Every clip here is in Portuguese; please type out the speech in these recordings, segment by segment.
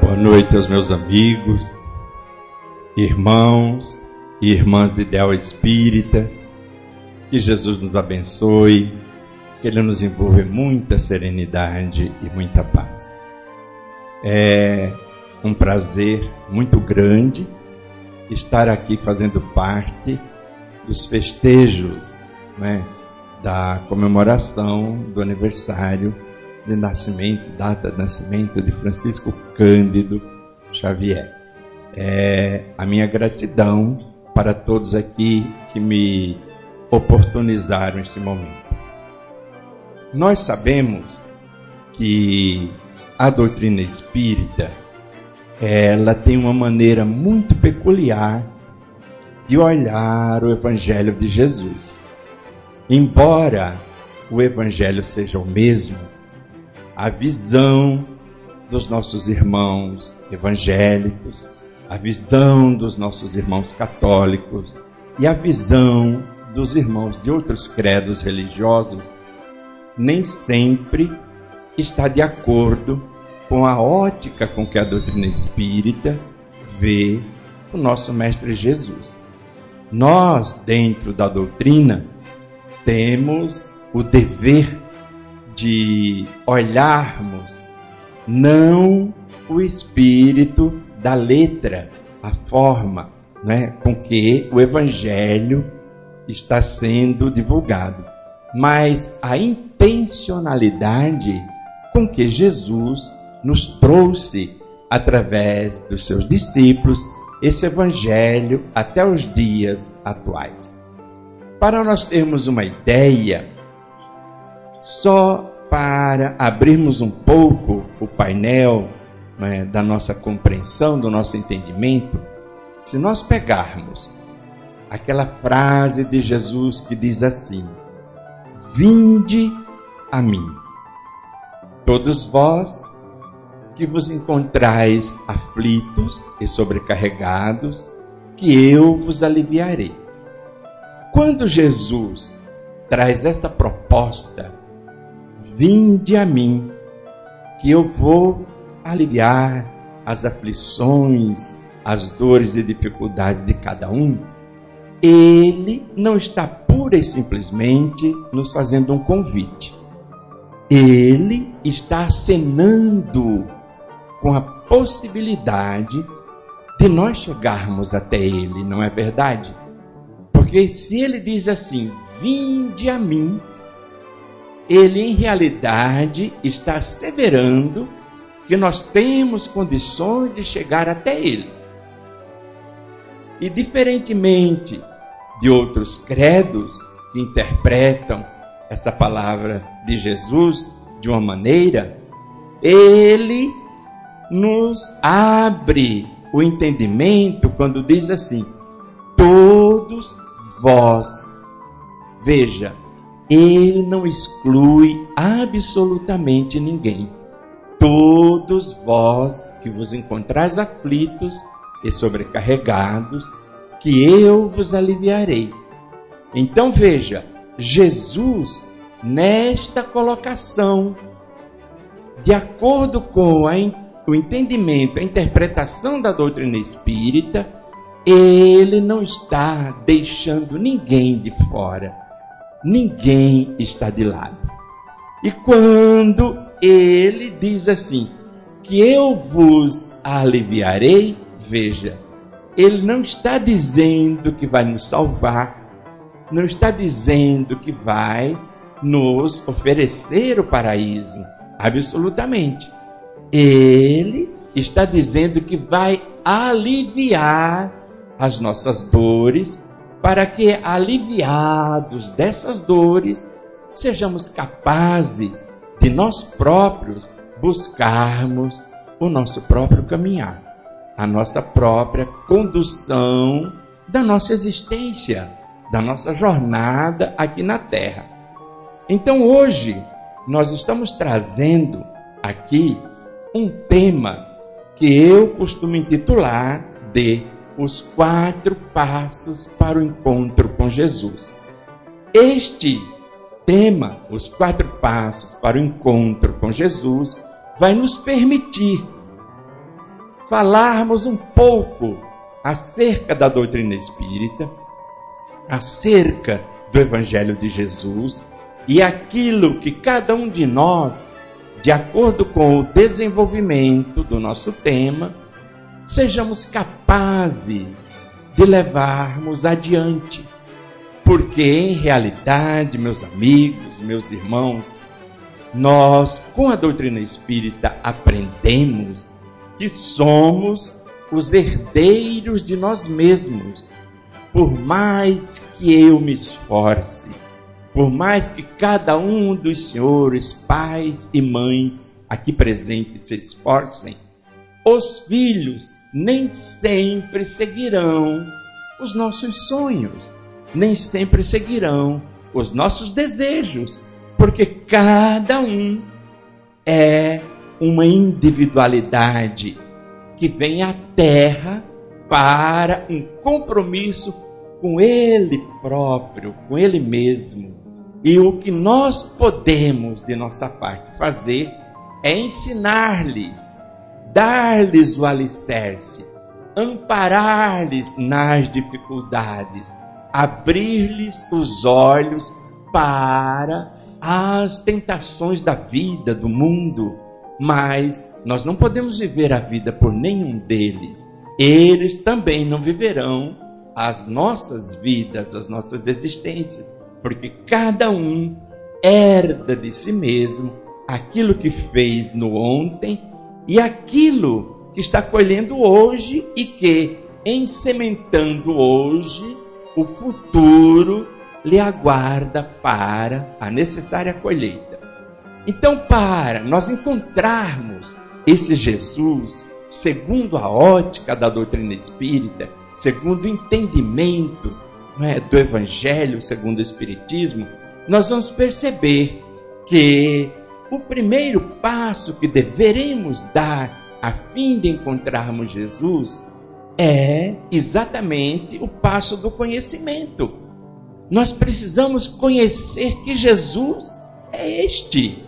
Boa noite aos meus amigos, irmãos e irmãs de Ideal Espírita. Que Jesus nos abençoe, que Ele nos envolva em muita serenidade e muita paz. É um prazer muito grande estar aqui fazendo parte dos festejos né, da comemoração do aniversário de nascimento, data de nascimento de Francisco Cândido Xavier. É a minha gratidão para todos aqui que me oportunizaram este momento. Nós sabemos que a doutrina espírita ela tem uma maneira muito peculiar de olhar o evangelho de Jesus. Embora o evangelho seja o mesmo, a visão dos nossos irmãos evangélicos, a visão dos nossos irmãos católicos e a visão dos irmãos de outros credos religiosos nem sempre está de acordo com a ótica com que a doutrina espírita vê o nosso Mestre Jesus. Nós, dentro da doutrina, temos o dever de olharmos não o espírito da letra, a forma né, com que o evangelho está sendo divulgado, mas a intencionalidade com que Jesus nos trouxe através dos seus discípulos esse evangelho até os dias atuais. Para nós termos uma ideia, só para abrirmos um pouco o painel né, da nossa compreensão, do nosso entendimento, se nós pegarmos aquela frase de Jesus que diz assim: Vinde a mim, todos vós que vos encontrais aflitos e sobrecarregados, que eu vos aliviarei. Quando Jesus traz essa proposta Vinde a mim, que eu vou aliviar as aflições, as dores e dificuldades de cada um. Ele não está pura e simplesmente nos fazendo um convite. Ele está acenando com a possibilidade de nós chegarmos até Ele, não é verdade? Porque se Ele diz assim: Vinde a mim, ele em realidade está asseverando que nós temos condições de chegar até Ele. E diferentemente de outros credos que interpretam essa palavra de Jesus de uma maneira, ele nos abre o entendimento quando diz assim: todos vós. Veja, ele não exclui absolutamente ninguém. Todos vós que vos encontrais aflitos e sobrecarregados, que eu vos aliviarei. Então veja, Jesus, nesta colocação, de acordo com a, o entendimento, a interpretação da doutrina espírita, ele não está deixando ninguém de fora ninguém está de lado. E quando ele diz assim, que eu vos aliviarei, veja, ele não está dizendo que vai nos salvar, não está dizendo que vai nos oferecer o paraíso, absolutamente. Ele está dizendo que vai aliviar as nossas dores, para que, aliviados dessas dores, sejamos capazes de nós próprios buscarmos o nosso próprio caminhar, a nossa própria condução da nossa existência, da nossa jornada aqui na Terra. Então hoje nós estamos trazendo aqui um tema que eu costumo intitular de os quatro passos para o encontro com Jesus. Este tema, os quatro passos para o encontro com Jesus, vai nos permitir falarmos um pouco acerca da doutrina espírita, acerca do Evangelho de Jesus e aquilo que cada um de nós, de acordo com o desenvolvimento do nosso tema, sejamos capazes de levarmos adiante. Porque, em realidade, meus amigos, meus irmãos, nós, com a doutrina espírita, aprendemos que somos os herdeiros de nós mesmos. Por mais que eu me esforce, por mais que cada um dos senhores, pais e mães aqui presentes se esforcem, os filhos nem sempre seguirão os nossos sonhos, nem sempre seguirão os nossos desejos, porque cada um é uma individualidade que vem à Terra para um compromisso com Ele próprio, com Ele mesmo. E o que nós podemos, de nossa parte, fazer é ensinar-lhes, dar-lhes o alicerce, amparar-lhes nas dificuldades, abrir-lhes os olhos para as tentações da vida, do mundo, mas nós não podemos viver a vida por nenhum deles. Eles também não viverão as nossas vidas, as nossas existências, porque cada um herda de si mesmo aquilo que fez no ontem e aquilo que está colhendo hoje e que, em sementando hoje, o futuro lhe aguarda para a necessária colheita. Então, para nós encontrarmos esse Jesus, segundo a ótica da doutrina espírita, segundo o entendimento é, do Evangelho, segundo o Espiritismo, nós vamos perceber que o primeiro passo que deveremos dar a fim de encontrarmos Jesus é exatamente o passo do conhecimento. Nós precisamos conhecer que Jesus é este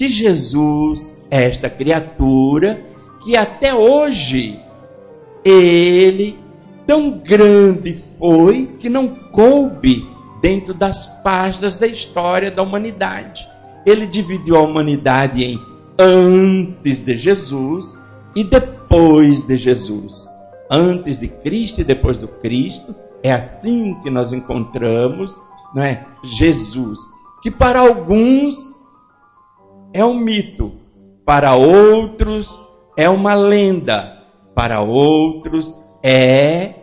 que Jesus é esta criatura que até hoje ele tão grande foi que não coube dentro das páginas da história da humanidade. Ele dividiu a humanidade em antes de Jesus e depois de Jesus. Antes de Cristo e depois do Cristo. É assim que nós encontramos, não é? Jesus, que para alguns é um mito, para outros é uma lenda, para outros é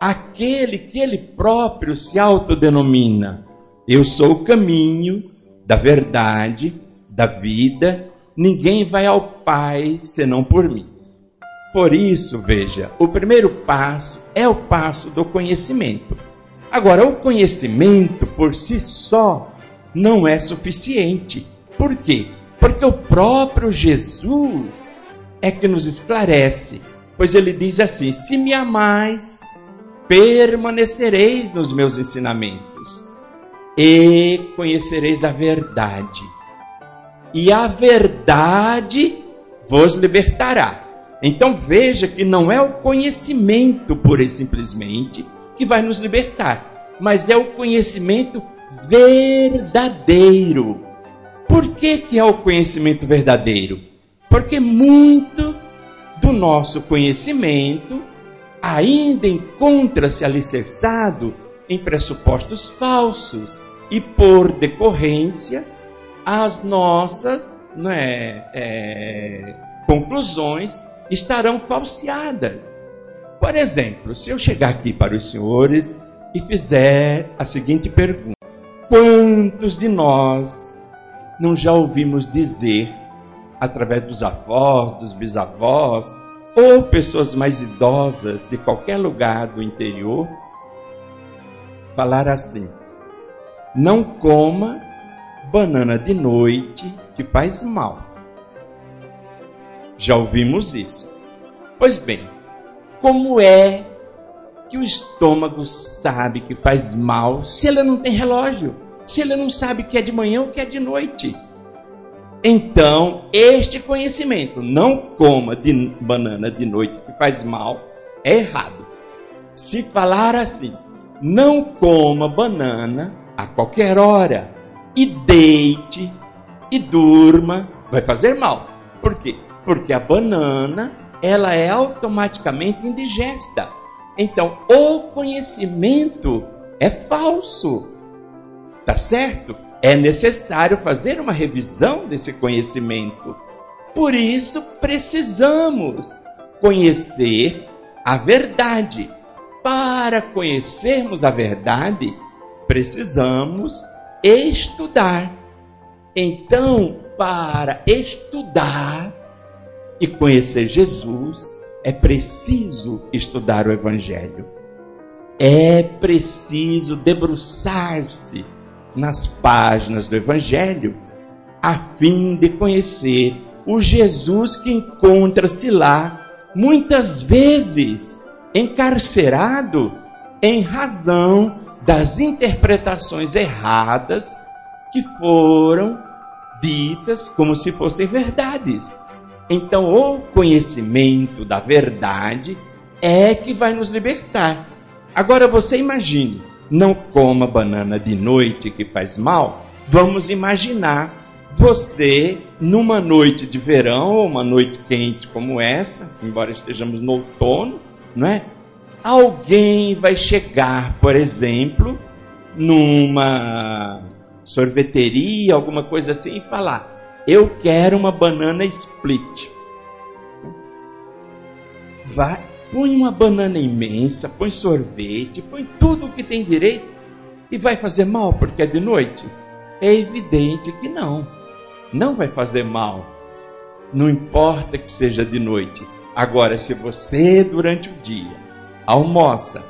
aquele que ele próprio se autodenomina. Eu sou o caminho da verdade, da vida, ninguém vai ao Pai senão por mim. Por isso, veja, o primeiro passo é o passo do conhecimento. Agora, o conhecimento por si só não é suficiente. Por quê? Porque o próprio Jesus é que nos esclarece, pois ele diz assim: Se me amais, permanecereis nos meus ensinamentos e conhecereis a verdade, e a verdade vos libertará. Então veja que não é o conhecimento pura e simplesmente que vai nos libertar, mas é o conhecimento verdadeiro por que, que é o conhecimento verdadeiro? Porque muito do nosso conhecimento ainda encontra-se alicerçado em pressupostos falsos e, por decorrência, as nossas né, é, conclusões estarão falseadas. Por exemplo, se eu chegar aqui para os senhores e fizer a seguinte pergunta: Quantos de nós não já ouvimos dizer, através dos avós, dos bisavós, ou pessoas mais idosas de qualquer lugar do interior, falar assim: não coma banana de noite que faz mal. Já ouvimos isso. Pois bem, como é que o estômago sabe que faz mal se ele não tem relógio? se ele não sabe que é de manhã ou que é de noite? Então, este conhecimento, não coma de banana de noite que faz mal, é errado. Se falar assim, não coma banana a qualquer hora e deite e durma, vai fazer mal. Por quê? Porque a banana, ela é automaticamente indigesta. Então, o conhecimento é falso. Tá certo? É necessário fazer uma revisão desse conhecimento. Por isso, precisamos conhecer a verdade. Para conhecermos a verdade, precisamos estudar. Então, para estudar e conhecer Jesus, é preciso estudar o Evangelho. É preciso debruçar-se nas páginas do Evangelho, a fim de conhecer o Jesus que encontra-se lá, muitas vezes encarcerado em razão das interpretações erradas que foram ditas como se fossem verdades. Então, o conhecimento da verdade é que vai nos libertar. Agora você imagine não coma banana de noite que faz mal, vamos imaginar você numa noite de verão ou uma noite quente como essa, embora estejamos no outono, não é? Alguém vai chegar, por exemplo, numa sorveteria, alguma coisa assim e falar: "Eu quero uma banana split". Vai, Põe uma banana imensa, põe sorvete, põe tudo o que tem direito e vai fazer mal porque é de noite? É evidente que não. Não vai fazer mal. Não importa que seja de noite. Agora, se você durante o dia almoça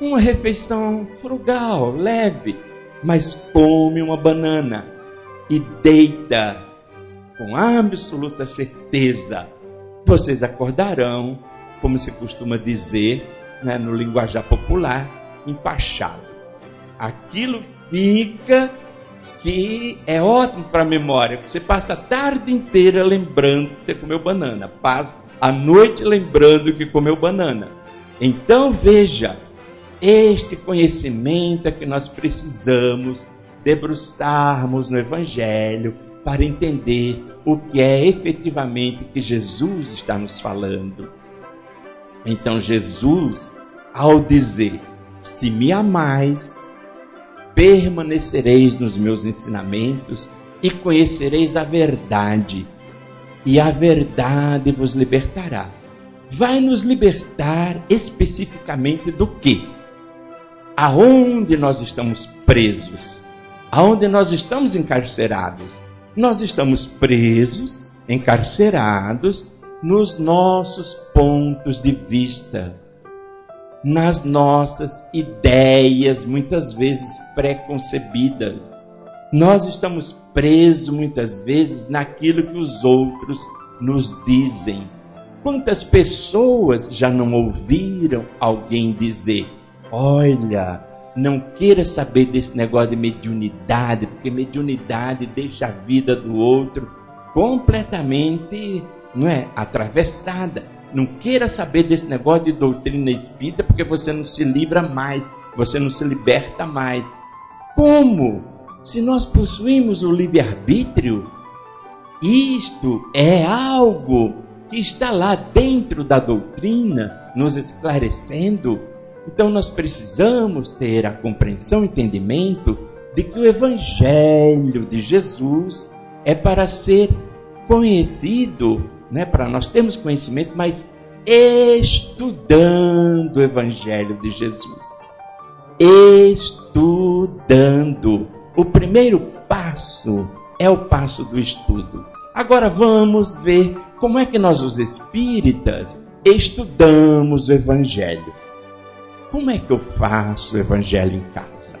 uma refeição frugal, leve, mas come uma banana e deita com absoluta certeza, vocês acordarão como se costuma dizer né, no linguajar popular, empachado. Aquilo fica que é ótimo para a memória. Você passa a tarde inteira lembrando que comeu banana, passa a noite lembrando que comeu banana. Então veja, este conhecimento é que nós precisamos debruçarmos no Evangelho para entender o que é efetivamente que Jesus está nos falando. Então Jesus, ao dizer: Se me amais, permanecereis nos meus ensinamentos e conhecereis a verdade, e a verdade vos libertará. Vai nos libertar especificamente do que? Aonde nós estamos presos? Aonde nós estamos encarcerados? Nós estamos presos, encarcerados nos nossos pontos de vista, nas nossas ideias, muitas vezes preconcebidas. Nós estamos presos muitas vezes naquilo que os outros nos dizem. Quantas pessoas já não ouviram alguém dizer: Olha, não queira saber desse negócio de mediunidade, porque mediunidade deixa a vida do outro completamente não é? Atravessada. Não queira saber desse negócio de doutrina espírita, porque você não se livra mais, você não se liberta mais. Como? Se nós possuímos o livre-arbítrio, isto é algo que está lá dentro da doutrina, nos esclarecendo. Então nós precisamos ter a compreensão e entendimento de que o Evangelho de Jesus é para ser conhecido né, para nós termos conhecimento, mas estudando o Evangelho de Jesus. Estudando. O primeiro passo é o passo do estudo. Agora vamos ver como é que nós, os espíritas, estudamos o Evangelho. Como é que eu faço o Evangelho em casa?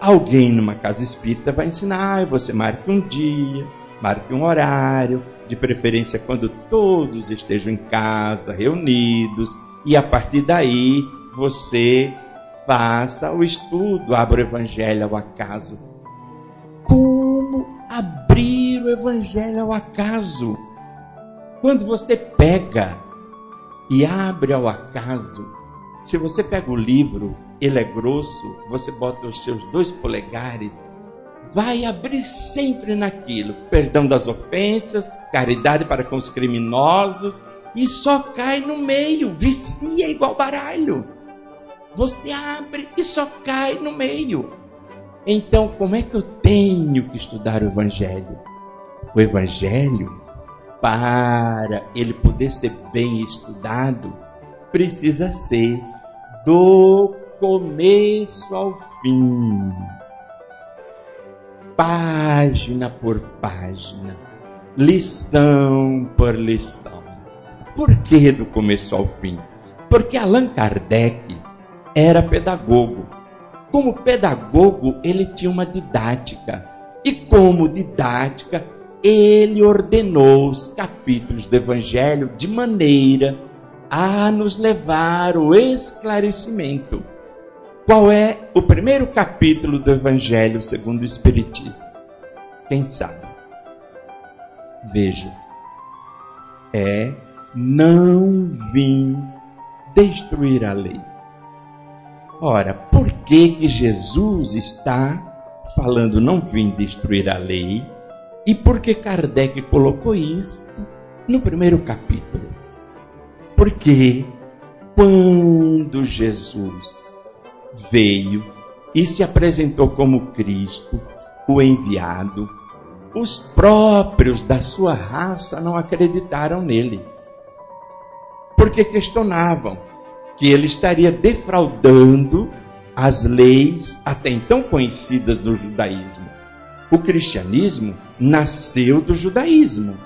Alguém numa casa espírita vai ensinar, você marque um dia, marque um horário, de preferência quando todos estejam em casa, reunidos, e a partir daí você faça o estudo, abra o evangelho ao acaso. Como abrir o Evangelho ao acaso. Quando você pega e abre ao acaso, se você pega o livro, ele é grosso, você bota os seus dois polegares, vai abrir sempre naquilo: perdão das ofensas, caridade para com os criminosos, e só cai no meio, vicia igual baralho. Você abre e só cai no meio. Então, como é que eu tenho que estudar o Evangelho? O Evangelho, para ele poder ser bem estudado, precisa ser do começo ao fim, página por página, lição por lição. Por que do começo ao fim? Porque Allan Kardec era pedagogo. Como pedagogo, ele tinha uma didática. E como didática, ele ordenou os capítulos do Evangelho de maneira a nos levar ao esclarecimento. Qual é o primeiro capítulo do Evangelho segundo o Espiritismo? Quem sabe? Veja. É não vim destruir a lei. Ora, por que que Jesus está falando não vim destruir a lei? E por que Kardec colocou isso no primeiro capítulo? Porque quando Jesus veio e se apresentou como Cristo, o enviado, os próprios da sua raça não acreditaram nele. Porque questionavam que ele estaria defraudando as leis até então conhecidas do judaísmo. O cristianismo nasceu do judaísmo.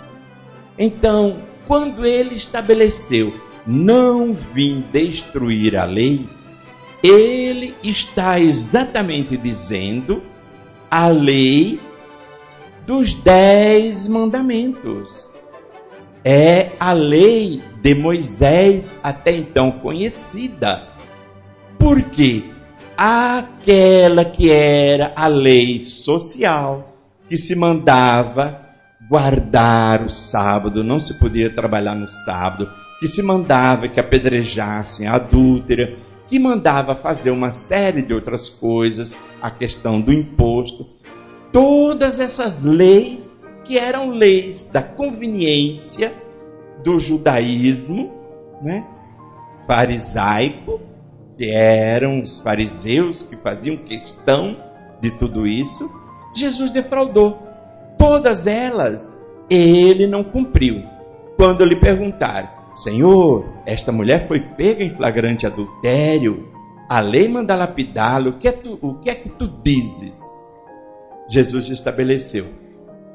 Então, quando ele estabeleceu não vim destruir a lei, ele está exatamente dizendo a lei dos dez mandamentos. É a lei de Moisés até então conhecida. Porque aquela que era a lei social, que se mandava guardar o sábado, não se podia trabalhar no sábado, que se mandava que apedrejassem a adúltera, que mandava fazer uma série de outras coisas, a questão do imposto, todas essas leis que eram leis da conveniência do judaísmo, né? farisaico, que eram os fariseus que faziam questão de tudo isso, Jesus defraudou. Todas elas ele não cumpriu. Quando lhe perguntaram, Senhor, esta mulher foi pega em flagrante adultério, a lei manda lapidá-lo, o, é o que é que tu dizes? Jesus estabeleceu: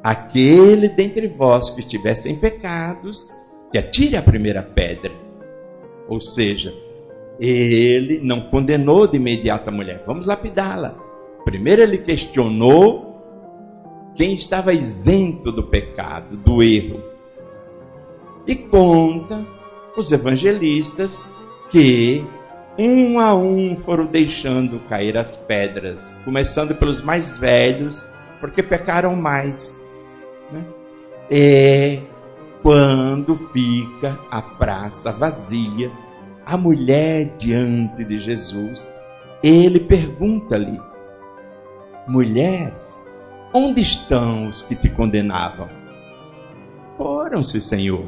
aquele dentre vós que estiver sem pecados, que atire a primeira pedra. Ou seja, ele não condenou de imediato a mulher, vamos lapidá-la. Primeiro ele questionou quem estava isento do pecado, do erro. E conta os evangelistas que um a um foram deixando cair as pedras, começando pelos mais velhos, porque pecaram mais. Né? E quando fica a praça vazia, a mulher diante de Jesus, ele pergunta-lhe: Mulher, onde estão os que te condenavam? Foram-se, Senhor.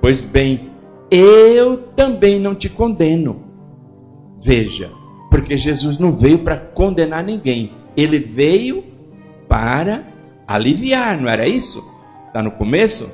Pois bem, eu também não te condeno. Veja, porque Jesus não veio para condenar ninguém, ele veio para aliviar, não era isso? Está no começo?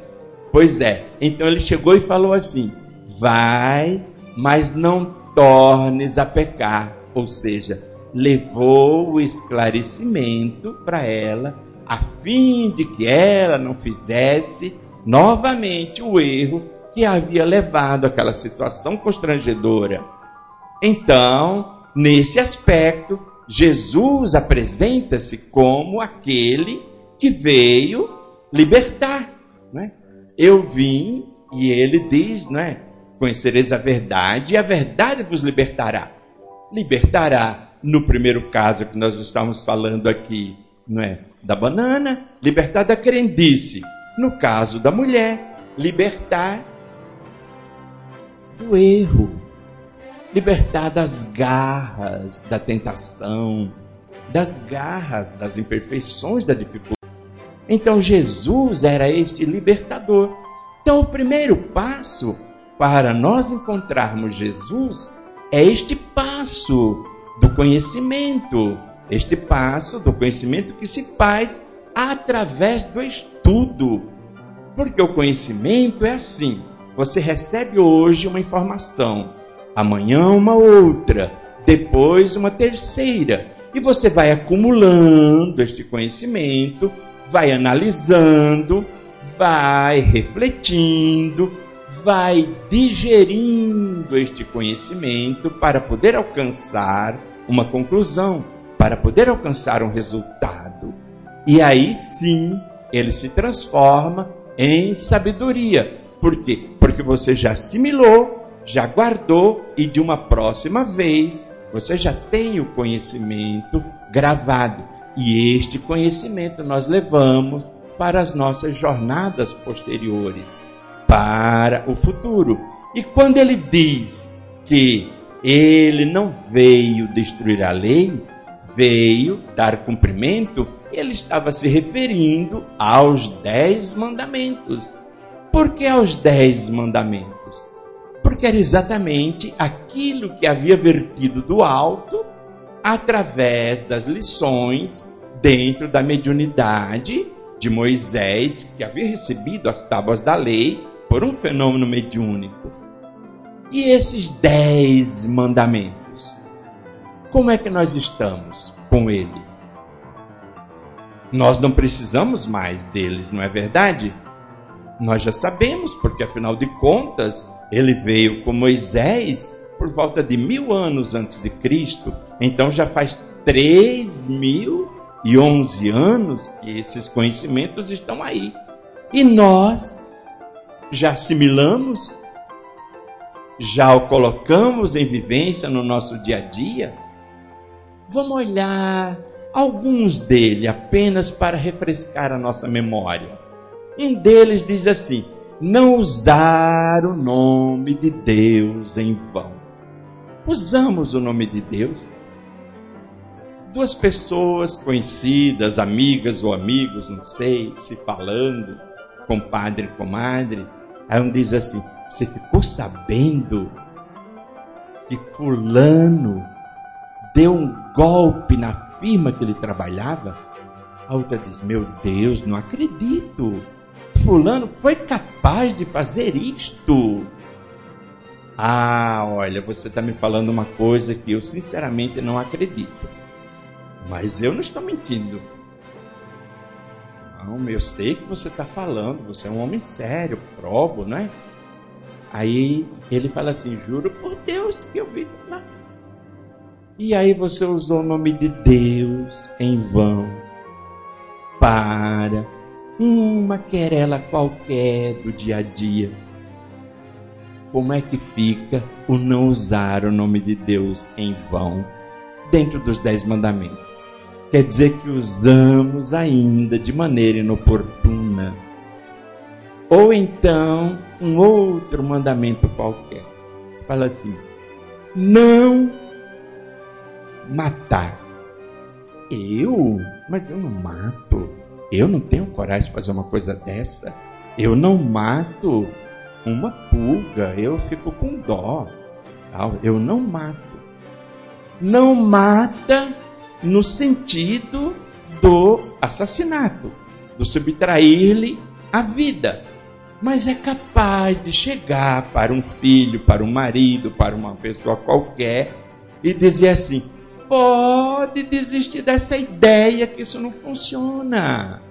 Pois é. Então ele chegou e falou assim: Vai, mas não tornes a pecar. Ou seja, levou o esclarecimento para ela, a fim de que ela não fizesse novamente o erro que havia levado àquela situação constrangedora. Então, nesse aspecto, Jesus apresenta-se como aquele que veio libertar. Né? Eu vim, e ele diz, não é? Conhecereis a verdade, e a verdade vos libertará. Libertará, no primeiro caso que nós estamos falando aqui, não é? Da banana, libertar da crendice. No caso da mulher, libertar do erro, libertar das garras da tentação, das garras das imperfeições da dificuldade. Então Jesus era este libertador. Então o primeiro passo para nós encontrarmos Jesus é este passo do conhecimento, este passo do conhecimento que se faz através do estudo. Porque o conhecimento é assim: você recebe hoje uma informação, amanhã uma outra, depois uma terceira, e você vai acumulando este conhecimento, vai analisando, vai refletindo, vai digerindo este conhecimento para poder alcançar uma conclusão, para poder alcançar um resultado. E aí sim ele se transforma em sabedoria. Por quê? Porque você já assimilou, já guardou e de uma próxima vez você já tem o conhecimento gravado. E este conhecimento nós levamos para as nossas jornadas posteriores para o futuro. E quando ele diz que ele não veio destruir a lei, veio dar cumprimento, ele estava se referindo aos dez mandamentos. Por que aos dez mandamentos? Porque era exatamente aquilo que havia vertido do alto através das lições dentro da mediunidade de Moisés, que havia recebido as tábuas da lei por um fenômeno mediúnico. E esses dez mandamentos? Como é que nós estamos com ele? Nós não precisamos mais deles, não é verdade? Nós já sabemos, porque afinal de contas, ele veio com Moisés por volta de mil anos antes de Cristo, então já faz três mil e onze anos que esses conhecimentos estão aí. E nós já assimilamos? Já o colocamos em vivência no nosso dia a dia? Vamos olhar alguns dele apenas para refrescar a nossa memória. Um deles diz assim: não usar o nome de Deus em vão. Usamos o nome de Deus? Duas pessoas conhecidas, amigas ou amigos, não sei, se falando, compadre comadre, Aí um diz assim: Você ficou sabendo que Fulano deu um golpe na firma que ele trabalhava? A outra diz: Meu Deus, não acredito. Fulano foi capaz de fazer isto. Ah, olha, você está me falando uma coisa que eu sinceramente não acredito. Mas eu não estou mentindo. Não, eu sei que você está falando, você é um homem sério, provo, né? Aí ele fala assim: juro por Deus que eu vi lá. E aí você usou o nome de Deus em vão para uma querela qualquer do dia a dia. Como é que fica o não usar o nome de Deus em vão dentro dos dez mandamentos? quer dizer que usamos ainda de maneira inoportuna. Ou então, um outro mandamento qualquer. Fala assim: não matar. Eu? Mas eu não mato. Eu não tenho coragem de fazer uma coisa dessa. Eu não mato uma pulga. Eu fico com dó. Eu não mato. Não mata no sentido do assassinato, do subtrair-lhe a vida. Mas é capaz de chegar para um filho, para um marido, para uma pessoa qualquer e dizer assim: pode desistir dessa ideia que isso não funciona.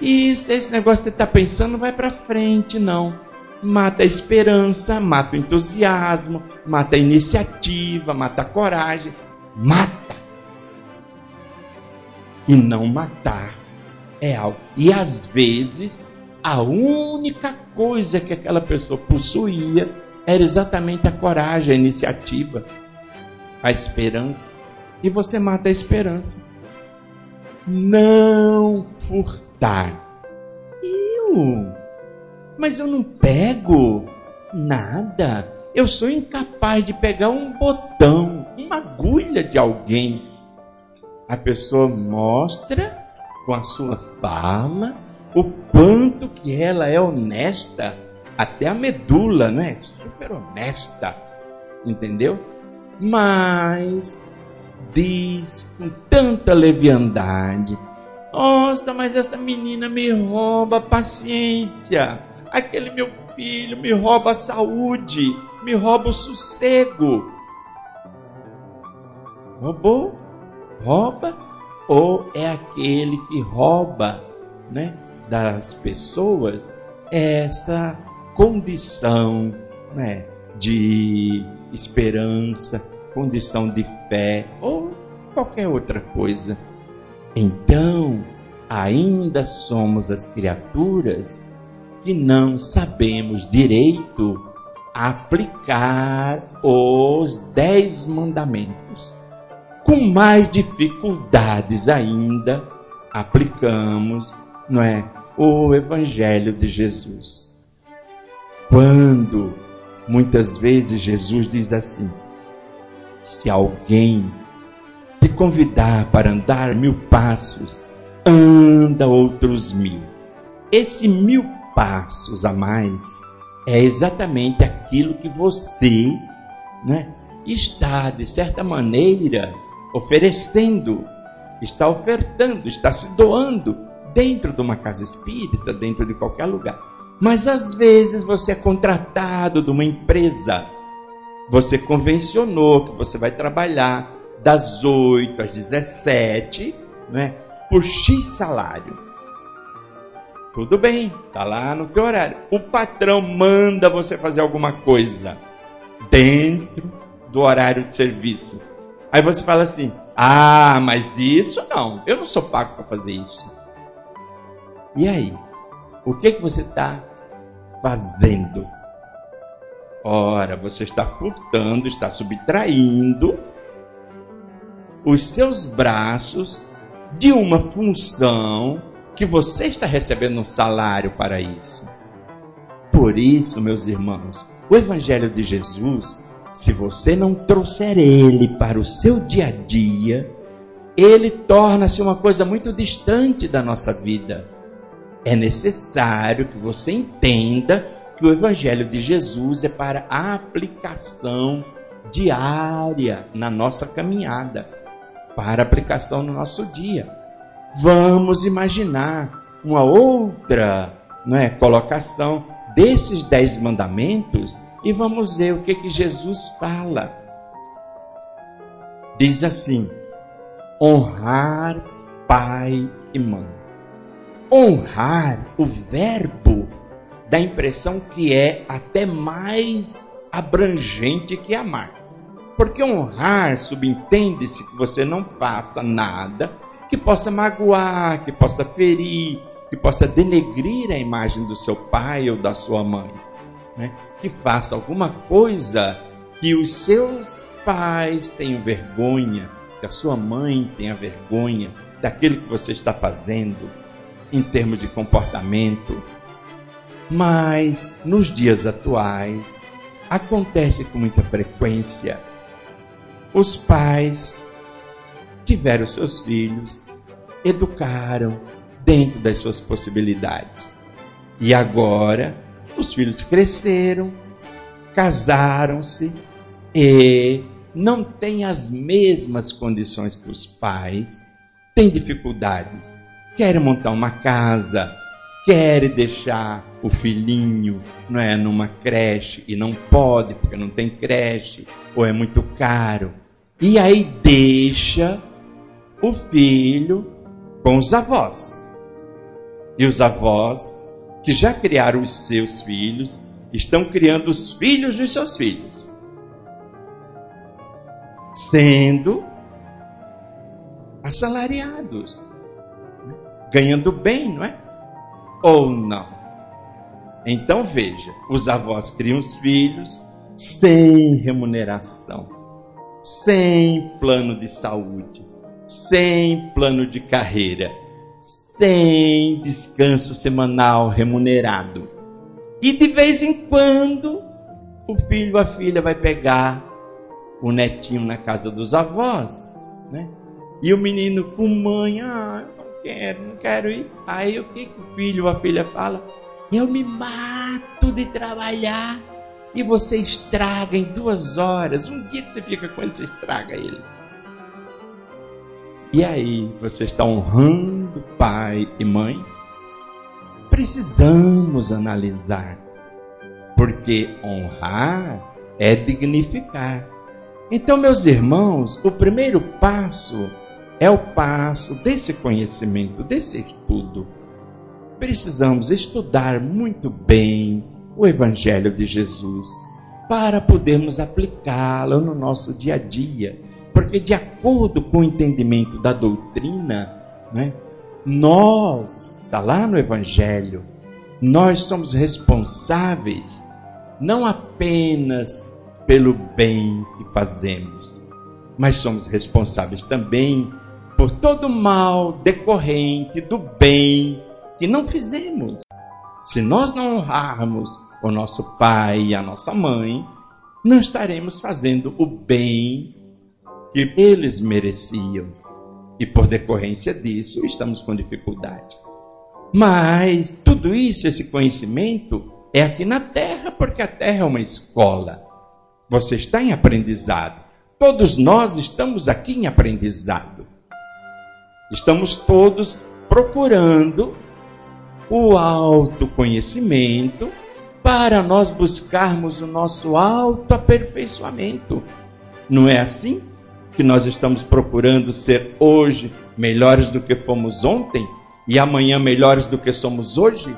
Isso, esse negócio que você está pensando não vai para frente, não. Mata a esperança, mata o entusiasmo, mata a iniciativa, mata a coragem, mata e não matar é algo. E às vezes, a única coisa que aquela pessoa possuía era exatamente a coragem, a iniciativa, a esperança. E você mata a esperança. não furtar. Eu? Mas eu não pego nada. Eu sou incapaz de pegar um botão, uma agulha de alguém. A pessoa mostra com a sua fala o quanto que ela é honesta, até a medula, né? Super honesta, entendeu? Mas diz com tanta leviandade: Nossa, mas essa menina me rouba paciência. Aquele meu filho me rouba a saúde, me rouba o sossego. Roubou? Rouba? Ou é aquele que rouba, né, das pessoas essa condição, né, de esperança, condição de fé ou qualquer outra coisa. Então, ainda somos as criaturas que não sabemos direito aplicar os dez mandamentos. Com mais dificuldades ainda, aplicamos, não é, o Evangelho de Jesus. Quando muitas vezes Jesus diz assim: se alguém te convidar para andar mil passos, anda outros mil. Esse mil passos a mais é exatamente aquilo que você né, está, de certa maneira, oferecendo, está ofertando, está se doando dentro de uma casa espírita, dentro de qualquer lugar. Mas às vezes você é contratado de uma empresa você convencionou que você vai trabalhar das 8 às 17, né, por X salário. Tudo bem, tá lá no teu horário. O patrão manda você fazer alguma coisa dentro do horário de serviço. Aí você fala assim: "Ah, mas isso não. Eu não sou pago para fazer isso." E aí? O que que você está fazendo? Ora, você está furtando, está subtraindo os seus braços de uma função que você está recebendo um salário para isso. Por isso, meus irmãos, o Evangelho de Jesus, se você não trouxer ele para o seu dia a dia, ele torna-se uma coisa muito distante da nossa vida. É necessário que você entenda que o Evangelho de Jesus é para a aplicação diária na nossa caminhada, para aplicação no nosso dia. Vamos imaginar uma outra não é, colocação desses dez mandamentos e vamos ver o que, que Jesus fala. Diz assim: honrar pai e mãe. Honrar, o verbo dá a impressão que é até mais abrangente que amar. Porque honrar subentende-se que você não faça nada que possa magoar, que possa ferir, que possa denegrir a imagem do seu pai ou da sua mãe. Né? Que faça alguma coisa que os seus pais tenham vergonha, que a sua mãe tenha vergonha daquilo que você está fazendo em termos de comportamento, mas nos dias atuais acontece com muita frequência. Os pais tiveram seus filhos, educaram dentro das suas possibilidades. E agora os filhos cresceram, casaram-se e não têm as mesmas condições que os pais, têm dificuldades, querem montar uma casa, quer deixar o filhinho não é, numa creche e não pode porque não tem creche ou é muito caro. E aí deixa o filho com os avós. E os avós que já criaram os seus filhos estão criando os filhos dos seus filhos. Sendo assalariados, ganhando bem, não é? ou não? Então veja: os avós criam os filhos sem remuneração, sem plano de saúde, sem plano de carreira, sem descanso semanal remunerado. E de vez em quando, o filho ou a filha vai pegar o netinho na casa dos avós, né? E o menino com mãe, ah, não quero, não quero ir. Aí o que, que o filho ou a filha fala? Eu me mato de trabalhar e você estraga em duas horas. Um dia que você fica com ele, você estraga ele. E aí, você está honrando pai e mãe? Precisamos analisar, porque honrar é dignificar. Então, meus irmãos, o primeiro passo é o passo desse conhecimento, desse estudo. Precisamos estudar muito bem o Evangelho de Jesus para podermos aplicá-lo no nosso dia a dia. Porque, de acordo com o entendimento da doutrina, né, nós, está lá no Evangelho, nós somos responsáveis não apenas pelo bem que fazemos, mas somos responsáveis também por todo o mal decorrente do bem que não fizemos. Se nós não honrarmos o nosso pai e a nossa mãe, não estaremos fazendo o bem que eles mereciam. E por decorrência disso, estamos com dificuldade. Mas tudo isso, esse conhecimento, é aqui na terra, porque a terra é uma escola. Você está em aprendizado. Todos nós estamos aqui em aprendizado. Estamos todos procurando o autoconhecimento para nós buscarmos o nosso autoaperfeiçoamento. Não é assim que nós estamos procurando ser hoje melhores do que fomos ontem e amanhã melhores do que somos hoje?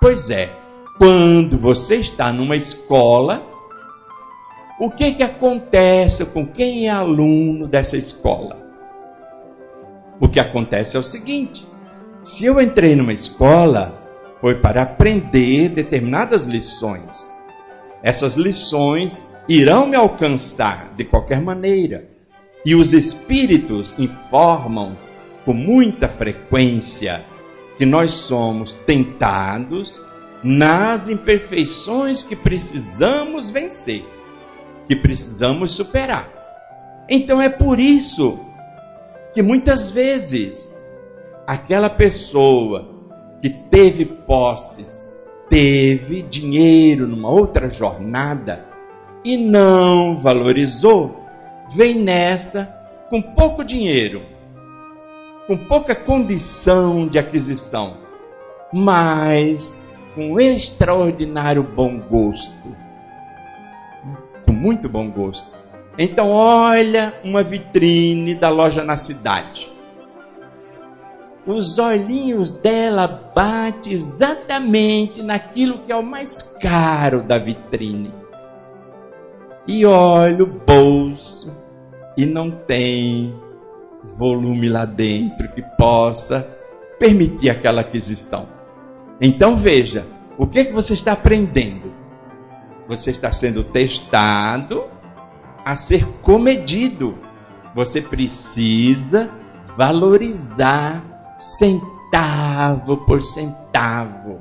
Pois é, quando você está numa escola, o que que acontece com quem é aluno dessa escola? O que acontece é o seguinte: se eu entrei numa escola, foi para aprender determinadas lições. Essas lições irão me alcançar de qualquer maneira. E os espíritos informam com muita frequência que nós somos tentados nas imperfeições que precisamos vencer, que precisamos superar. Então é por isso que muitas vezes aquela pessoa que teve posses, teve dinheiro numa outra jornada e não valorizou, vem nessa com pouco dinheiro, com pouca condição de aquisição, mas com extraordinário bom gosto. Com muito bom gosto. Então, olha uma vitrine da loja na cidade os olhinhos dela batem exatamente naquilo que é o mais caro da vitrine. E olha o bolso e não tem volume lá dentro que possa permitir aquela aquisição. Então veja, o que, que você está aprendendo? Você está sendo testado a ser comedido. Você precisa valorizar centavo por centavo,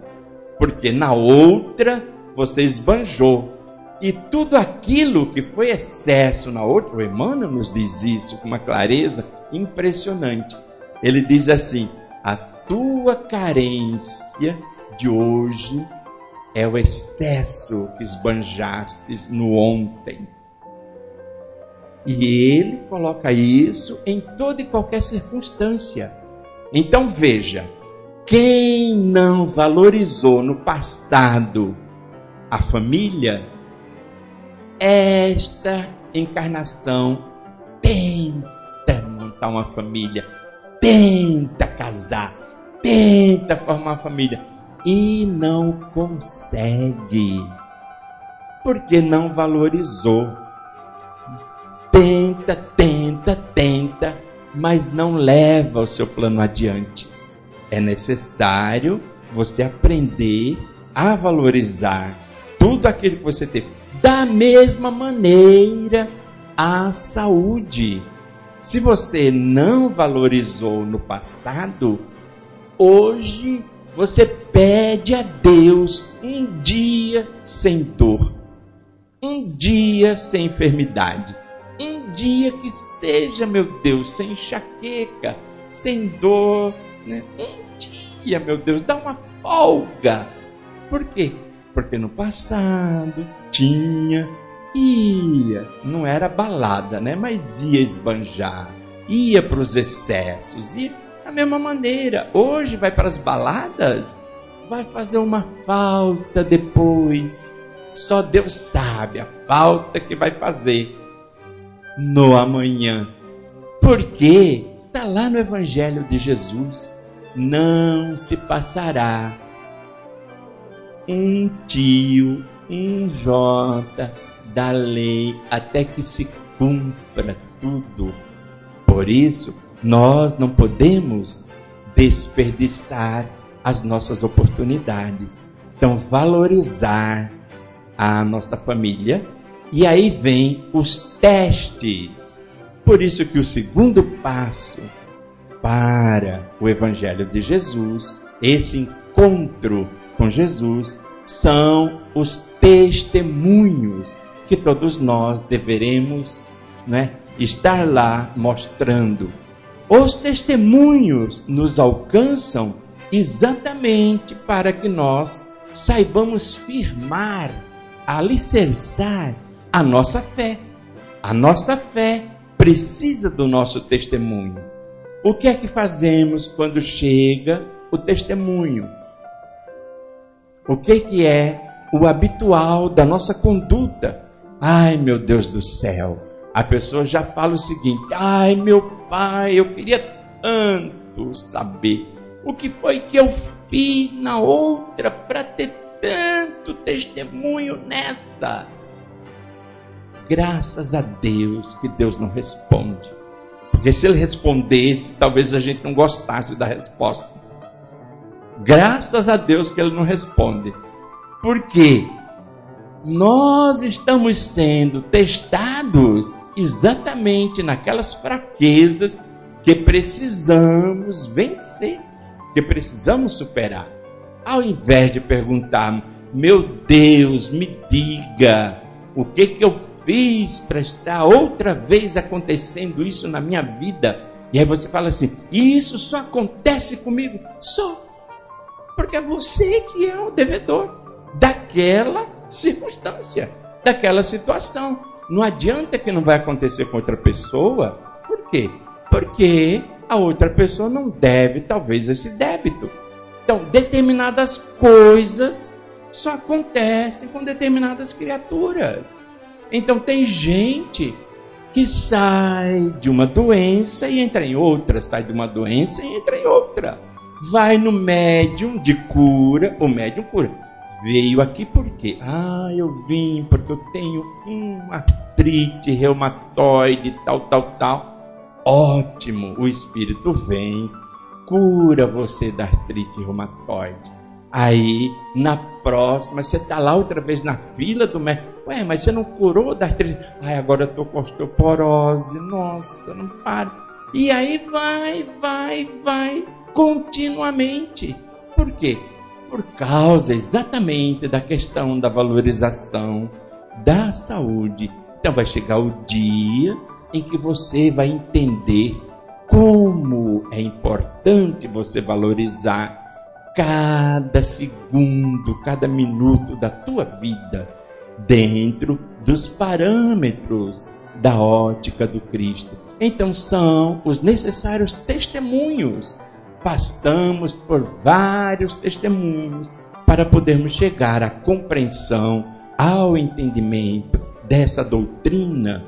porque na outra você esbanjou. E tudo aquilo que foi excesso na outra, o Emmanuel nos diz isso com uma clareza impressionante. Ele diz assim: a tua carência de hoje é o excesso que esbanjastes no ontem. E ele coloca isso em toda e qualquer circunstância. Então veja, quem não valorizou no passado a família, esta encarnação tenta montar uma família, tenta casar, tenta formar uma família e não consegue, porque não valorizou. Tenta, tenta, tenta, mas não leva o seu plano adiante. É necessário você aprender a valorizar tudo aquilo que você tem. Da mesma maneira, a saúde. Se você não valorizou no passado, hoje você pede a Deus um dia sem dor, um dia sem enfermidade, um dia que seja, meu Deus, sem enxaqueca, sem dor, né? um dia, meu Deus, dá uma folga. Por quê? Porque no passado tinha, ia, não era balada, né? Mas ia esbanjar, ia para os excessos, ia da mesma maneira. Hoje vai para as baladas, vai fazer uma falta depois. Só Deus sabe a falta que vai fazer no amanhã. Porque está lá no Evangelho de Jesus. Não se passará um tio, um jota da lei até que se cumpra tudo. Por isso, nós não podemos desperdiçar as nossas oportunidades. Então, valorizar a nossa família. E aí vem os testes. Por isso que o segundo passo para o evangelho de Jesus, esse encontro com Jesus, são os testemunhos que todos nós deveremos né, estar lá mostrando. Os testemunhos nos alcançam exatamente para que nós saibamos firmar, alicerçar a nossa fé. A nossa fé precisa do nosso testemunho. O que é que fazemos quando chega o testemunho? O que, que é o habitual da nossa conduta? Ai, meu Deus do céu. A pessoa já fala o seguinte: ai, meu pai, eu queria tanto saber o que foi que eu fiz na outra para ter tanto testemunho nessa. Graças a Deus que Deus não responde. Porque se ele respondesse, talvez a gente não gostasse da resposta. Graças a Deus que ele não responde. Porque nós estamos sendo testados exatamente naquelas fraquezas que precisamos vencer, que precisamos superar. Ao invés de perguntar, meu Deus, me diga o que, que eu fiz para estar outra vez acontecendo isso na minha vida. E aí você fala assim: isso só acontece comigo? Só. Porque é você que é o devedor daquela circunstância, daquela situação. Não adianta que não vai acontecer com outra pessoa. Por quê? Porque a outra pessoa não deve, talvez, esse débito. Então, determinadas coisas só acontecem com determinadas criaturas. Então, tem gente que sai de uma doença e entra em outra, sai de uma doença e entra em outra. Vai no médium de cura, o médium cura veio aqui por quê? Ah, eu vim porque eu tenho uma artrite reumatoide, tal, tal, tal. Ótimo, o Espírito vem, cura você da artrite reumatoide. Aí, na próxima, você está lá outra vez na fila do médico. Ué, mas você não curou da artrite? Ai, agora eu estou com osteoporose. Nossa, não para. E aí vai, vai, vai, continuamente. Por quê? por causa exatamente da questão da valorização da saúde. Então vai chegar o dia em que você vai entender como é importante você valorizar cada segundo, cada minuto da tua vida dentro dos parâmetros da ótica do Cristo. Então são os necessários testemunhos passamos por vários testemunhos para podermos chegar à compreensão, ao entendimento dessa doutrina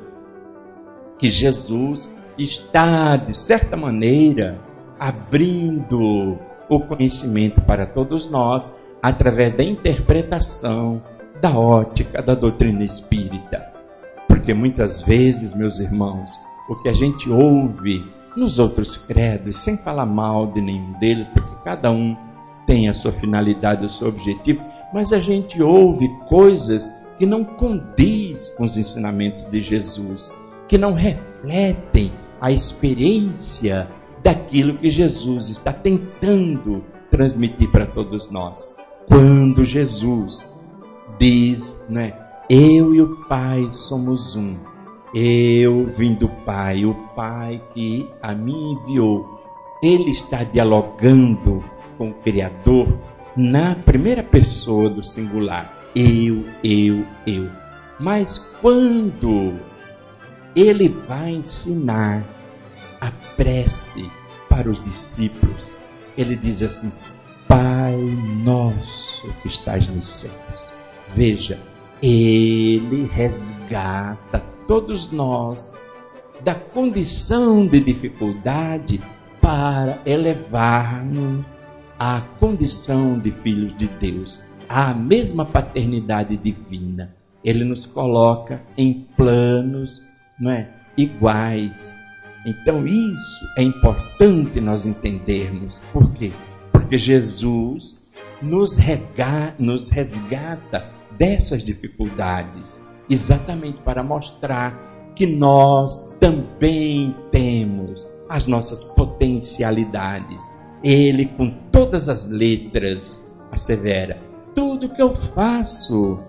que Jesus está, de certa maneira, abrindo o conhecimento para todos nós através da interpretação da ótica da doutrina espírita. Porque muitas vezes, meus irmãos, o que a gente ouve nos outros credos, sem falar mal de nenhum deles, porque cada um tem a sua finalidade, o seu objetivo, mas a gente ouve coisas que não condiz com os ensinamentos de Jesus, que não refletem a experiência daquilo que Jesus está tentando transmitir para todos nós. Quando Jesus diz, né, eu e o Pai somos um. Eu vim do Pai, o Pai que a mim enviou. Ele está dialogando com o Criador na primeira pessoa do singular. Eu, eu, eu. Mas quando ele vai ensinar a prece para os discípulos, ele diz assim: Pai nosso que estás nos céus. Veja, ele resgata todos nós da condição de dificuldade para elevar-nos à condição de filhos de Deus, à mesma paternidade divina. Ele nos coloca em planos não é, iguais. Então isso é importante nós entendermos. Por quê? Porque Jesus nos, rega, nos resgata dessas dificuldades, exatamente para mostrar que nós também temos as nossas potencialidades. Ele, com todas as letras, assevera: tudo que eu faço,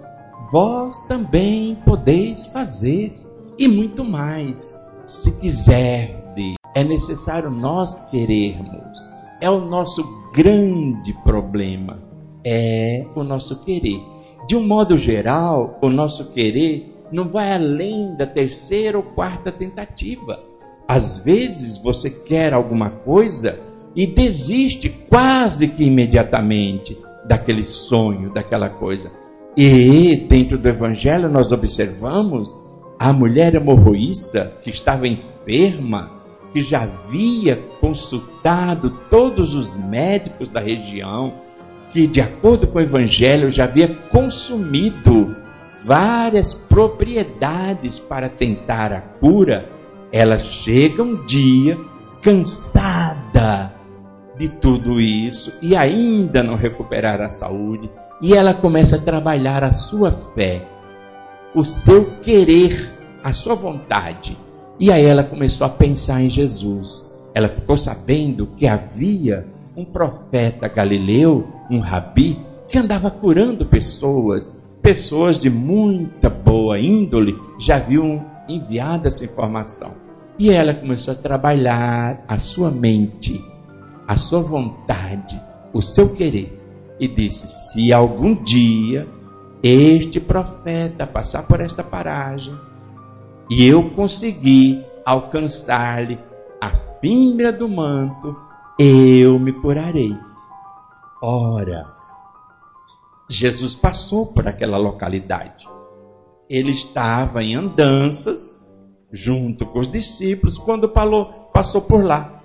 vós também podeis fazer, e muito mais, se quiserdes. É necessário nós querermos. É o nosso grande problema. É o nosso querer. De um modo geral, o nosso querer não vai além da terceira ou quarta tentativa. Às vezes você quer alguma coisa e desiste quase que imediatamente daquele sonho, daquela coisa. E dentro do Evangelho nós observamos a mulher hemorroíça que estava enferma, que já havia consultado todos os médicos da região, que, de acordo com o Evangelho, já havia consumido várias propriedades para tentar a cura, ela chega um dia cansada de tudo isso e ainda não recuperar a saúde, e ela começa a trabalhar a sua fé, o seu querer, a sua vontade. E aí ela começou a pensar em Jesus. Ela ficou sabendo que havia um profeta galileu, um rabi, que andava curando pessoas, pessoas de muita boa índole, já haviam enviado essa informação. E ela começou a trabalhar a sua mente, a sua vontade, o seu querer. E disse: se algum dia este profeta passar por esta paragem e eu conseguir alcançar-lhe a fímbria do manto, eu me curarei. Ora, Jesus passou por aquela localidade. Ele estava em andanças junto com os discípulos quando passou por lá.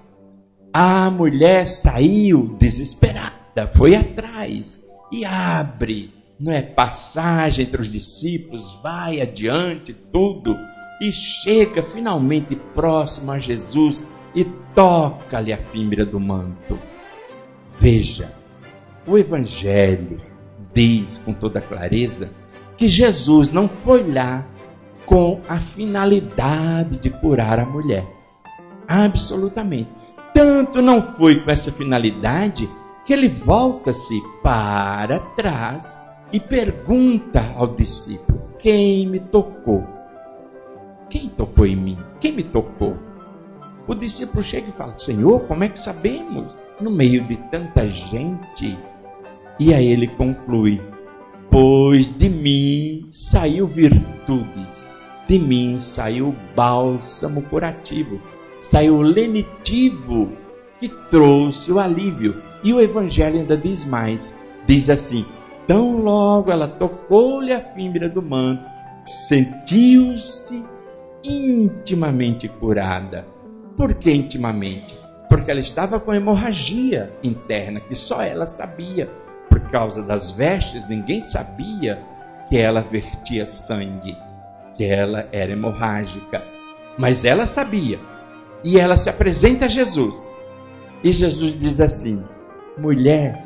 A mulher saiu desesperada, foi atrás e abre, não é passagem entre os discípulos, vai adiante tudo e chega finalmente próximo a Jesus e toca-lhe a fímbria do manto. Veja, o Evangelho diz com toda clareza que Jesus não foi lá com a finalidade de curar a mulher. Absolutamente. Tanto não foi com essa finalidade que ele volta-se para trás e pergunta ao discípulo: Quem me tocou? Quem tocou em mim? Quem me tocou? O discípulo chega e fala: Senhor, como é que sabemos? No meio de tanta gente. E aí ele conclui: Pois de mim saiu virtudes, de mim saiu bálsamo curativo, saiu lenitivo que trouxe o alívio. E o Evangelho ainda diz mais: diz assim: Tão logo ela tocou-lhe a fímbria do manto, sentiu-se intimamente curada. Por que intimamente? Porque ela estava com hemorragia interna que só ela sabia. Por causa das vestes, ninguém sabia que ela vertia sangue, que ela era hemorrágica. Mas ela sabia. E ela se apresenta a Jesus. E Jesus diz assim: mulher,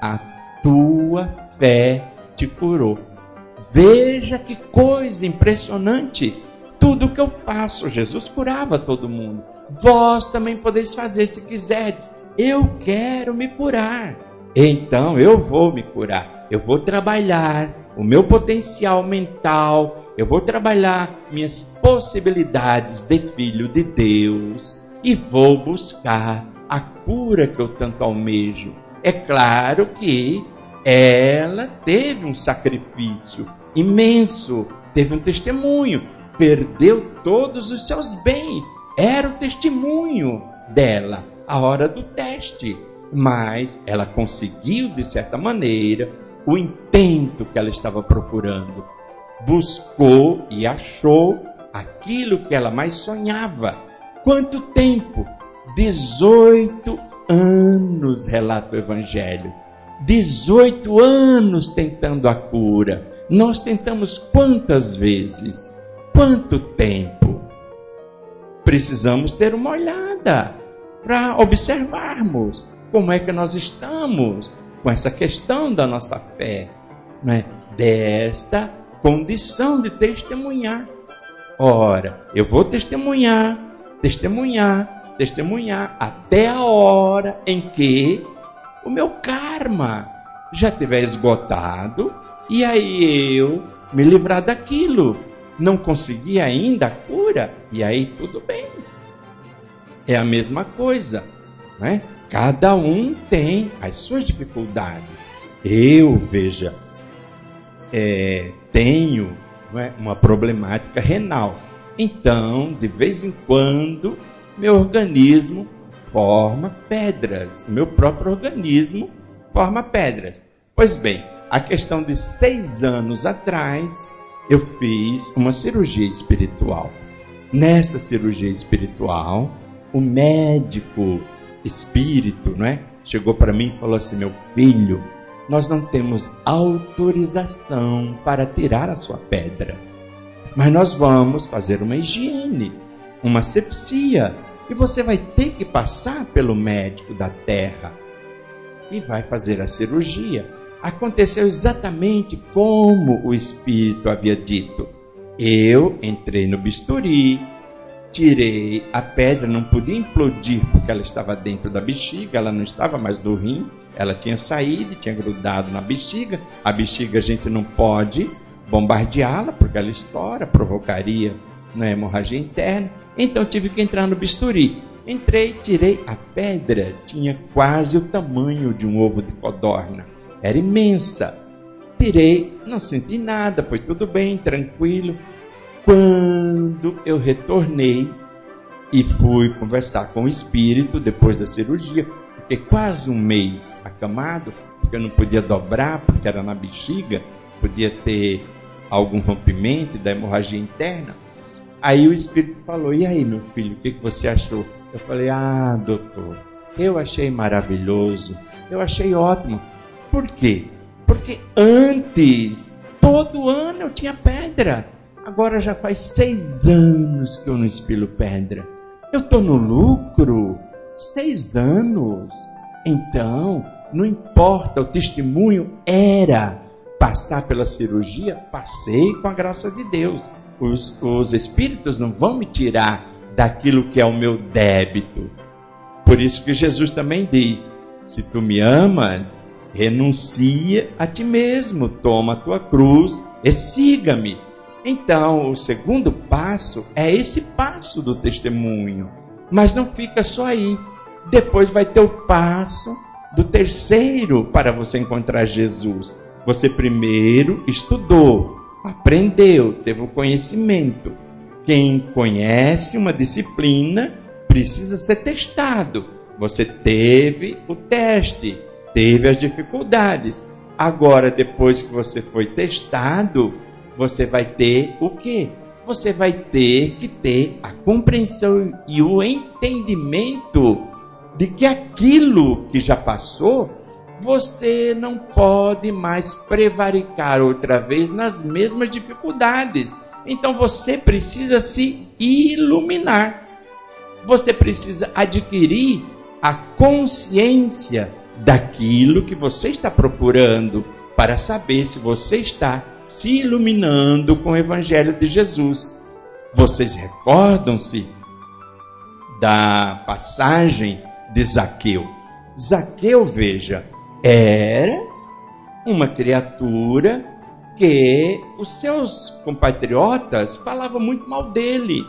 a tua fé te curou. Veja que coisa impressionante tudo que eu faço. Jesus curava todo mundo. Vós também podeis fazer se quiserdes. Eu quero me curar. Então eu vou me curar. Eu vou trabalhar o meu potencial mental, eu vou trabalhar minhas possibilidades de filho de Deus e vou buscar a cura que eu tanto almejo. É claro que ela teve um sacrifício imenso, teve um testemunho, perdeu todos os seus bens, era o testemunho dela, a hora do teste. Mas ela conseguiu, de certa maneira, o intento que ela estava procurando. Buscou e achou aquilo que ela mais sonhava. Quanto tempo? 18 anos, relata o Evangelho. 18 anos tentando a cura. Nós tentamos quantas vezes? Quanto tempo? Precisamos ter uma olhada para observarmos como é que nós estamos com essa questão da nossa fé, né? desta condição de testemunhar. Ora, eu vou testemunhar, testemunhar, testemunhar até a hora em que o meu karma já tiver esgotado e aí eu me livrar daquilo. Não consegui ainda a cura e aí tudo bem. É a mesma coisa, né? Cada um tem as suas dificuldades. Eu, veja, é, tenho é, uma problemática renal. Então, de vez em quando, meu organismo forma pedras. O meu próprio organismo forma pedras. Pois bem, a questão de seis anos atrás, eu fiz uma cirurgia espiritual. Nessa cirurgia espiritual, o médico espírito, não é? Chegou para mim e falou assim: "Meu filho, nós não temos autorização para tirar a sua pedra. Mas nós vamos fazer uma higiene, uma sepsia, e você vai ter que passar pelo médico da terra e vai fazer a cirurgia. Aconteceu exatamente como o espírito havia dito. Eu entrei no bisturi, tirei a pedra, não podia implodir porque ela estava dentro da bexiga, ela não estava mais no rim, ela tinha saído, tinha grudado na bexiga. A bexiga a gente não pode bombardeá-la porque ela estoura, provocaria uma hemorragia interna. Então tive que entrar no bisturi. Entrei, tirei a pedra, tinha quase o tamanho de um ovo de codorna. Era imensa. Tirei, não senti nada, foi tudo bem, tranquilo. Quando eu retornei e fui conversar com o espírito depois da cirurgia, fiquei quase um mês acamado, porque eu não podia dobrar, porque era na bexiga, podia ter algum rompimento da hemorragia interna. Aí o espírito falou: E aí, meu filho, o que, que você achou? Eu falei: Ah, doutor, eu achei maravilhoso, eu achei ótimo. Por quê? Porque antes, todo ano eu tinha pedra. Agora já faz seis anos que eu não espilo pedra. Eu estou no lucro. Seis anos. Então, não importa, o testemunho era passar pela cirurgia, passei com a graça de Deus. Os, os espíritos não vão me tirar daquilo que é o meu débito. Por isso que Jesus também diz: se tu me amas, renuncia a ti mesmo, toma a tua cruz e siga-me. Então, o segundo passo é esse passo do testemunho. Mas não fica só aí. Depois vai ter o passo do terceiro para você encontrar Jesus. Você primeiro estudou, aprendeu, teve o conhecimento. Quem conhece uma disciplina precisa ser testado. Você teve o teste, teve as dificuldades. Agora, depois que você foi testado, você vai ter o quê? Você vai ter que ter a compreensão e o entendimento de que aquilo que já passou, você não pode mais prevaricar outra vez nas mesmas dificuldades. Então você precisa se iluminar. Você precisa adquirir a consciência daquilo que você está procurando para saber se você está se iluminando com o Evangelho de Jesus. Vocês recordam-se da passagem de Zaqueu? Zaqueu, veja, era uma criatura que os seus compatriotas falavam muito mal dele,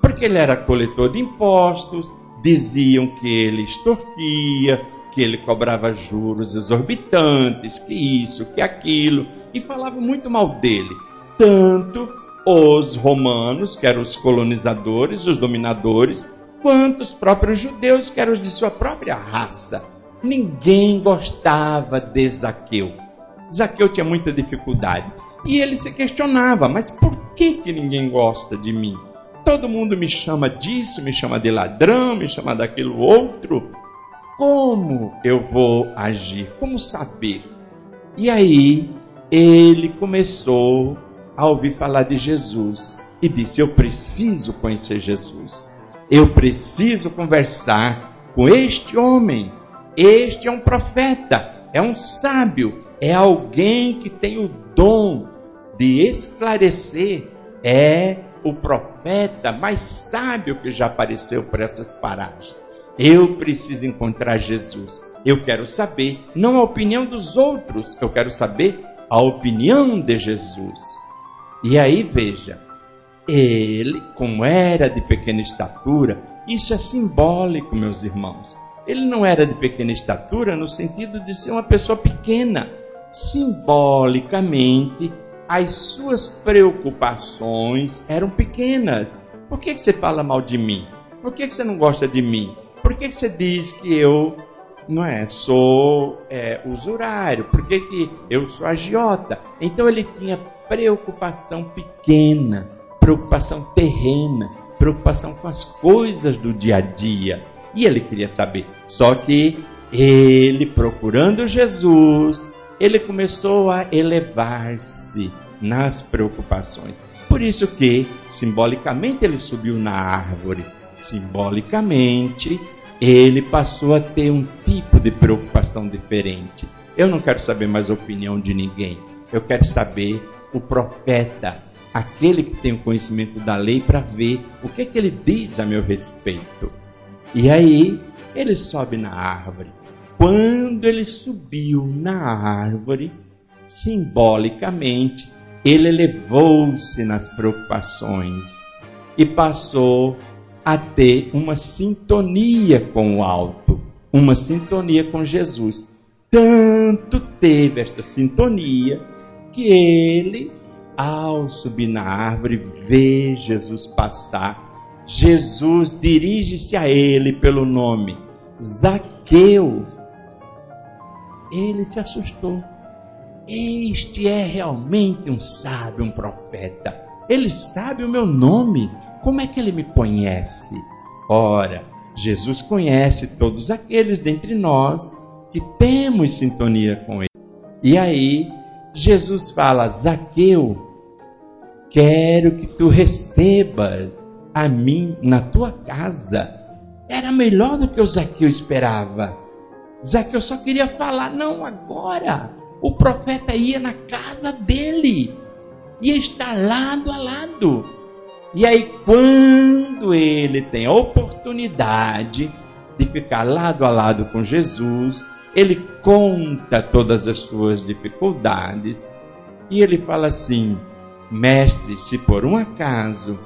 porque ele era coletor de impostos, diziam que ele extorquia, que ele cobrava juros exorbitantes, que isso, que aquilo, e falavam muito mal dele. Tanto os romanos, que eram os colonizadores, os dominadores, quanto os próprios judeus, que eram de sua própria raça. Ninguém gostava de Zaqueu. Zaqueu tinha muita dificuldade. E ele se questionava: mas por que, que ninguém gosta de mim? Todo mundo me chama disso, me chama de ladrão, me chama daquilo outro. Como eu vou agir? Como saber? E aí ele começou a ouvir falar de Jesus e disse: Eu preciso conhecer Jesus. Eu preciso conversar com este homem. Este é um profeta, é um sábio, é alguém que tem o dom de esclarecer, é o profeta mais sábio que já apareceu por essas paragens. Eu preciso encontrar Jesus. Eu quero saber, não a opinião dos outros, eu quero saber a opinião de Jesus. E aí veja, ele, como era de pequena estatura, isso é simbólico, meus irmãos. Ele não era de pequena estatura no sentido de ser uma pessoa pequena. Simbolicamente, as suas preocupações eram pequenas. Por que, você fala mal de mim? Por que você não gosta de mim? Por que, você diz que eu não é, sou é, usurário? Por que, que eu sou agiota? Então ele tinha preocupação pequena, preocupação terrena, preocupação com as coisas do dia a dia. E ele queria saber. Só que ele, procurando Jesus, ele começou a elevar-se nas preocupações. Por isso que, simbolicamente, ele subiu na árvore. Simbolicamente, ele passou a ter um tipo de preocupação diferente. Eu não quero saber mais a opinião de ninguém. Eu quero saber o profeta, aquele que tem o conhecimento da lei, para ver o que, é que ele diz a meu respeito. E aí, ele sobe na árvore. Quando ele subiu na árvore, simbolicamente, ele elevou-se nas preocupações e passou a ter uma sintonia com o alto, uma sintonia com Jesus. Tanto teve esta sintonia que ele, ao subir na árvore, vê Jesus passar. Jesus dirige-se a ele pelo nome Zaqueu ele se assustou. Este é realmente um sábio, um profeta. Ele sabe o meu nome. Como é que ele me conhece? Ora, Jesus conhece todos aqueles dentre nós que temos sintonia com ele. E aí, Jesus fala: Zaqueu, quero que tu recebas a mim na tua casa. Era melhor do que o Zaqueu esperava. Zaqueu só queria falar, não agora. O profeta ia na casa dele, ia estar lado a lado. E aí, quando ele tem a oportunidade de ficar lado a lado com Jesus, ele conta todas as suas dificuldades e ele fala assim: Mestre, se por um acaso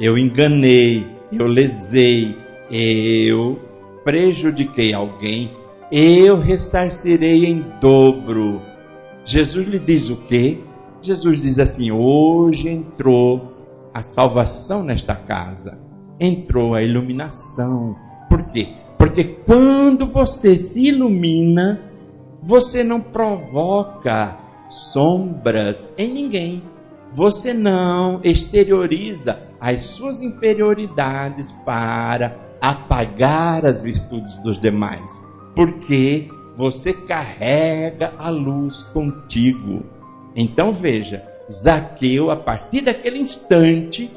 eu enganei, eu lesei, eu prejudiquei alguém, eu ressarcirei em dobro. Jesus lhe diz o quê? Jesus diz assim: hoje entrou a salvação nesta casa, entrou a iluminação. Por quê? Porque quando você se ilumina, você não provoca sombras em ninguém. Você não exterioriza as suas inferioridades para apagar as virtudes dos demais porque você carrega a luz contigo. Então veja, Zaqueu, a partir daquele instante,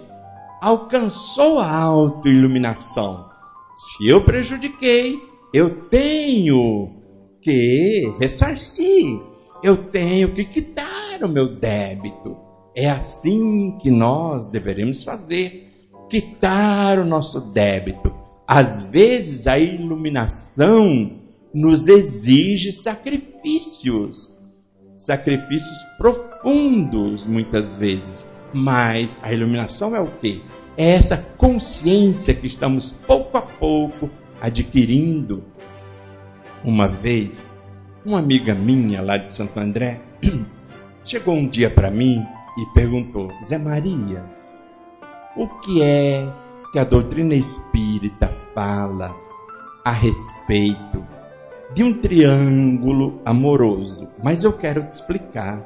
alcançou a autoiluminação. Se eu prejudiquei, eu tenho que ressarcir, eu tenho que quitar o meu débito. É assim que nós deveremos fazer. quitar o nosso débito. Às vezes a iluminação nos exige sacrifícios, sacrifícios profundos muitas vezes. Mas a iluminação é o quê? É essa consciência que estamos pouco a pouco adquirindo. Uma vez, uma amiga minha lá de Santo André chegou um dia para mim e perguntou: Zé Maria, o que é que a doutrina espírita fala a respeito de um triângulo amoroso? Mas eu quero te explicar.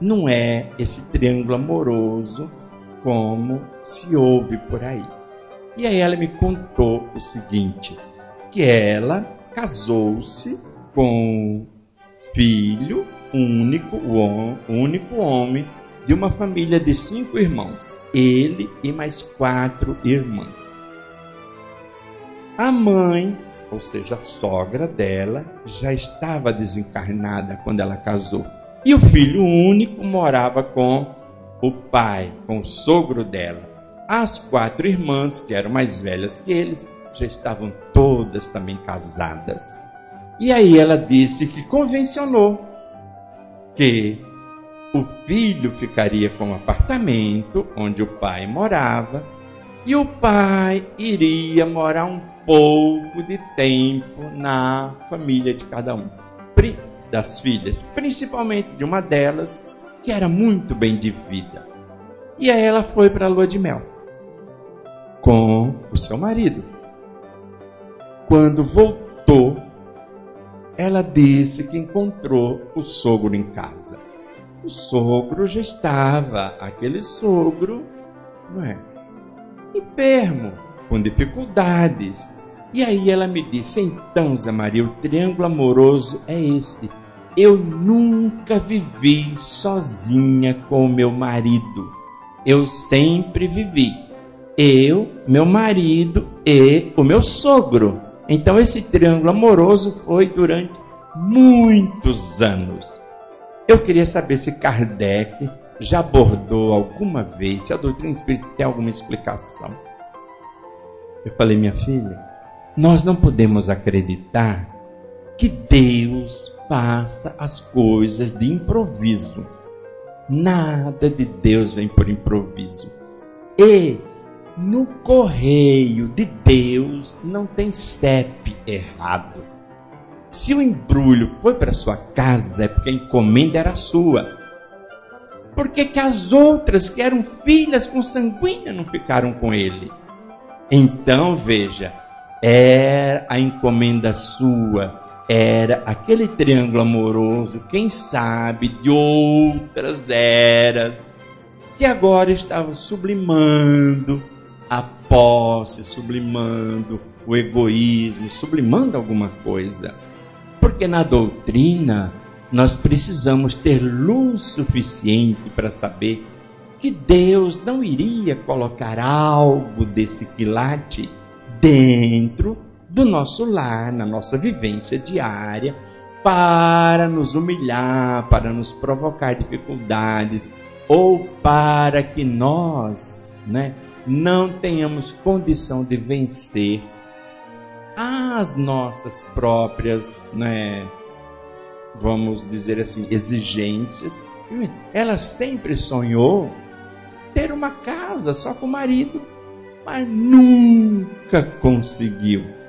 Não é esse triângulo amoroso como se ouve por aí. E aí ela me contou o seguinte: que ela casou-se com filho único, o único homem de uma família de cinco irmãos, ele e mais quatro irmãs. A mãe, ou seja, a sogra dela, já estava desencarnada quando ela casou. E o filho único morava com o pai, com o sogro dela. As quatro irmãs, que eram mais velhas que eles, já estavam todas também casadas. E aí ela disse que convencionou que o filho ficaria com o apartamento onde o pai morava e o pai iria morar um pouco de tempo na família de cada um, das filhas, principalmente de uma delas que era muito bem de vida. E aí ela foi para a lua de mel com o seu marido. Quando voltou, ela disse que encontrou o sogro em casa. O sogro já estava, aquele sogro, não é? Enfermo, com dificuldades. E aí ela me disse: então, Zé Maria, o triângulo amoroso é esse. Eu nunca vivi sozinha com meu marido. Eu sempre vivi. Eu, meu marido e o meu sogro. Então esse triângulo amoroso foi durante muitos anos. Eu queria saber se Kardec já abordou alguma vez, se a doutrina espírita tem alguma explicação. Eu falei, minha filha, nós não podemos acreditar que Deus faça as coisas de improviso. Nada de Deus vem por improviso. E no correio de Deus não tem CEP errado. Se o embrulho foi para sua casa, é porque a encomenda era sua. Por que, que as outras que eram filhas consanguíneas não ficaram com ele? Então veja, era a encomenda sua, era aquele triângulo amoroso, quem sabe de outras eras, que agora estava sublimando a posse, sublimando o egoísmo, sublimando alguma coisa. Porque na doutrina nós precisamos ter luz suficiente para saber que Deus não iria colocar algo desse quilate dentro do nosso lar, na nossa vivência diária, para nos humilhar, para nos provocar dificuldades, ou para que nós né, não tenhamos condição de vencer as nossas próprias, né, vamos dizer assim, exigências. Ela sempre sonhou ter uma casa só com o marido, mas nunca conseguiu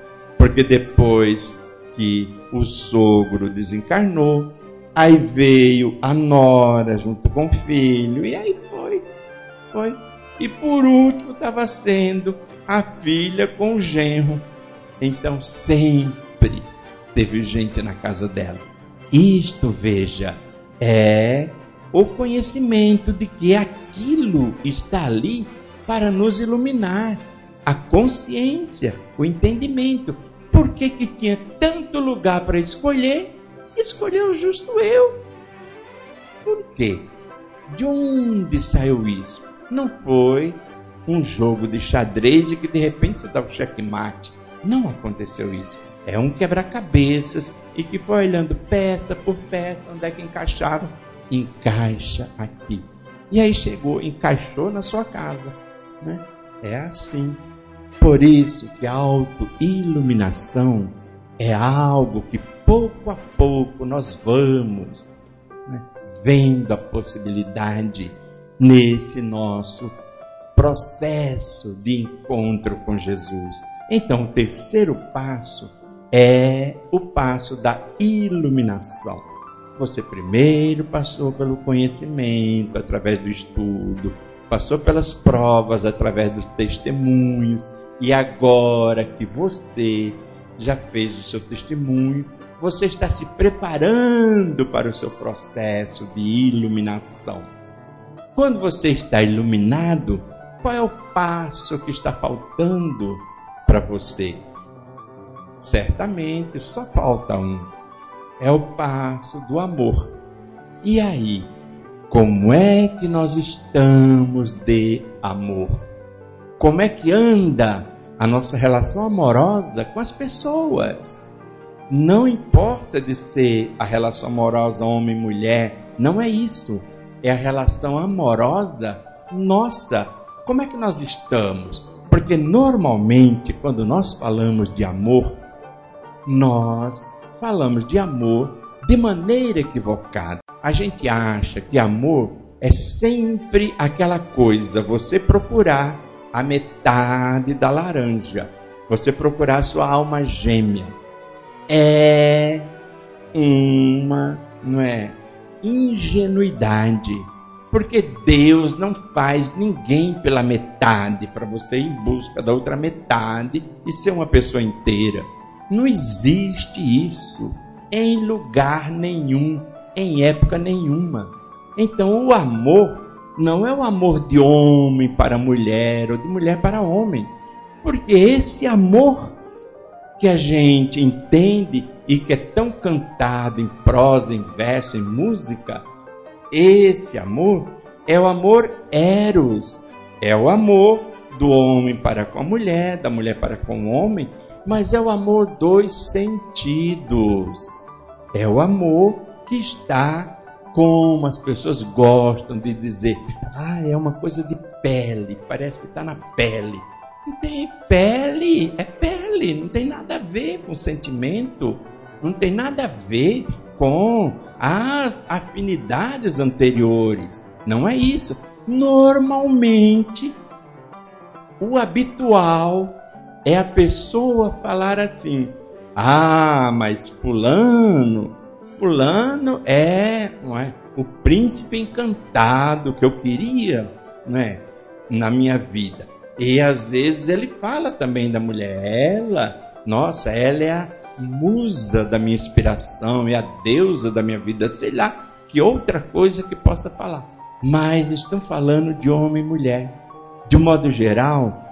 porque depois que o sogro desencarnou, aí veio a nora junto com o filho, e aí foi, foi. E por último estava sendo a filha com o genro. Então sempre teve gente na casa dela. Isto, veja, é o conhecimento de que aquilo está ali para nos iluminar. A consciência, o entendimento por que, que tinha tanto lugar para escolher, escolheu justo eu. Por quê? De onde saiu isso? Não foi um jogo de xadrez e que de repente você dá o checkmate. Não aconteceu isso. É um quebra-cabeças e que foi olhando peça por peça onde é que encaixava. Encaixa aqui. E aí chegou, encaixou na sua casa. Né? É assim. Por isso que a autoiluminação é algo que pouco a pouco nós vamos né, vendo a possibilidade nesse nosso processo de encontro com Jesus. Então, o terceiro passo é o passo da iluminação. Você primeiro passou pelo conhecimento através do estudo, passou pelas provas através dos testemunhos, e agora que você já fez o seu testemunho, você está se preparando para o seu processo de iluminação. Quando você está iluminado, qual é o passo que está faltando para você? Certamente só falta um. É o passo do amor. E aí, como é que nós estamos de amor? Como é que anda a nossa relação amorosa com as pessoas? Não importa de ser a relação amorosa homem-mulher, não é isso. É a relação amorosa nossa. Como é que nós estamos? Porque normalmente, quando nós falamos de amor, nós falamos de amor de maneira equivocada. A gente acha que amor é sempre aquela coisa, você procurar a metade da laranja, você procurar sua alma gêmea. É uma, não é, ingenuidade. Porque Deus não faz ninguém pela metade, para você ir em busca da outra metade e ser uma pessoa inteira. Não existe isso em lugar nenhum, em época nenhuma. Então o amor não é o amor de homem para mulher ou de mulher para homem. Porque esse amor que a gente entende e que é tão cantado em prosa, em verso, em música, esse amor é o amor eros, é o amor do homem para com a mulher, da mulher para com o homem, mas é o amor dos sentidos. É o amor que está como as pessoas gostam de dizer, ah, é uma coisa de pele, parece que está na pele. Não tem pele, é pele, não tem nada a ver com sentimento, não tem nada a ver com as afinidades anteriores. Não é isso. Normalmente, o habitual é a pessoa falar assim: ah, mas Fulano, Fulano é, não é o príncipe encantado que eu queria não é, na minha vida. E às vezes ele fala também da mulher, ela, nossa, ela é a musa da minha inspiração, é a deusa da minha vida, sei lá, que outra coisa que possa falar. Mas estão falando de homem e mulher. De um modo geral,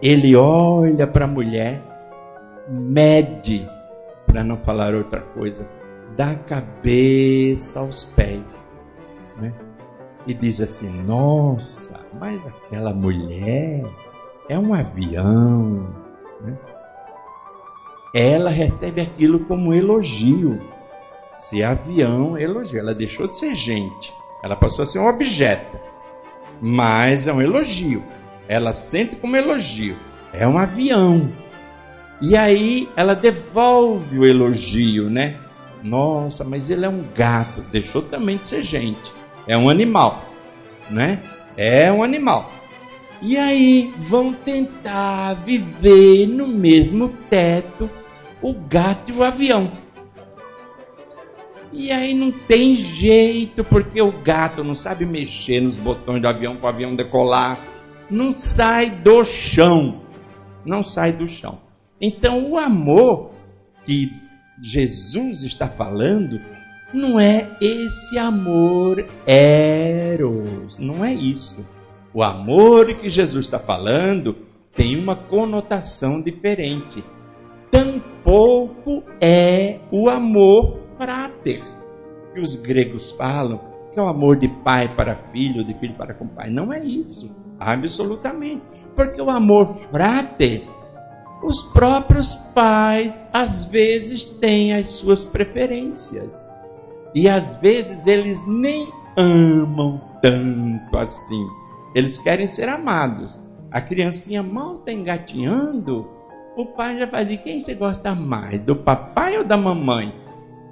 ele olha para a mulher, mede, para não falar outra coisa, da cabeça aos pés, né? E diz assim: Nossa, mas aquela mulher é um avião. Né? Ela recebe aquilo como elogio. Se avião, elogio. Ela deixou de ser gente, ela passou a ser um objeto, mas é um elogio ela sente como elogio. É um avião. E aí ela devolve o elogio, né? Nossa, mas ele é um gato, deixou também de ser gente. É um animal, né? É um animal. E aí vão tentar viver no mesmo teto o gato e o avião. E aí não tem jeito, porque o gato não sabe mexer nos botões do avião para o avião decolar não sai do chão. Não sai do chão. Então, o amor que Jesus está falando não é esse amor eros, não é isso. O amor que Jesus está falando tem uma conotação diferente. Tampouco é o amor frater, que os gregos falam, que é o amor de pai para filho, de filho para com pai. Não é isso. Absolutamente. Porque o amor frater, os próprios pais às vezes têm as suas preferências. E às vezes eles nem amam tanto assim. Eles querem ser amados, A criancinha mal está engatinhando, o pai já vai dizer: quem você gosta mais, do papai ou da mamãe?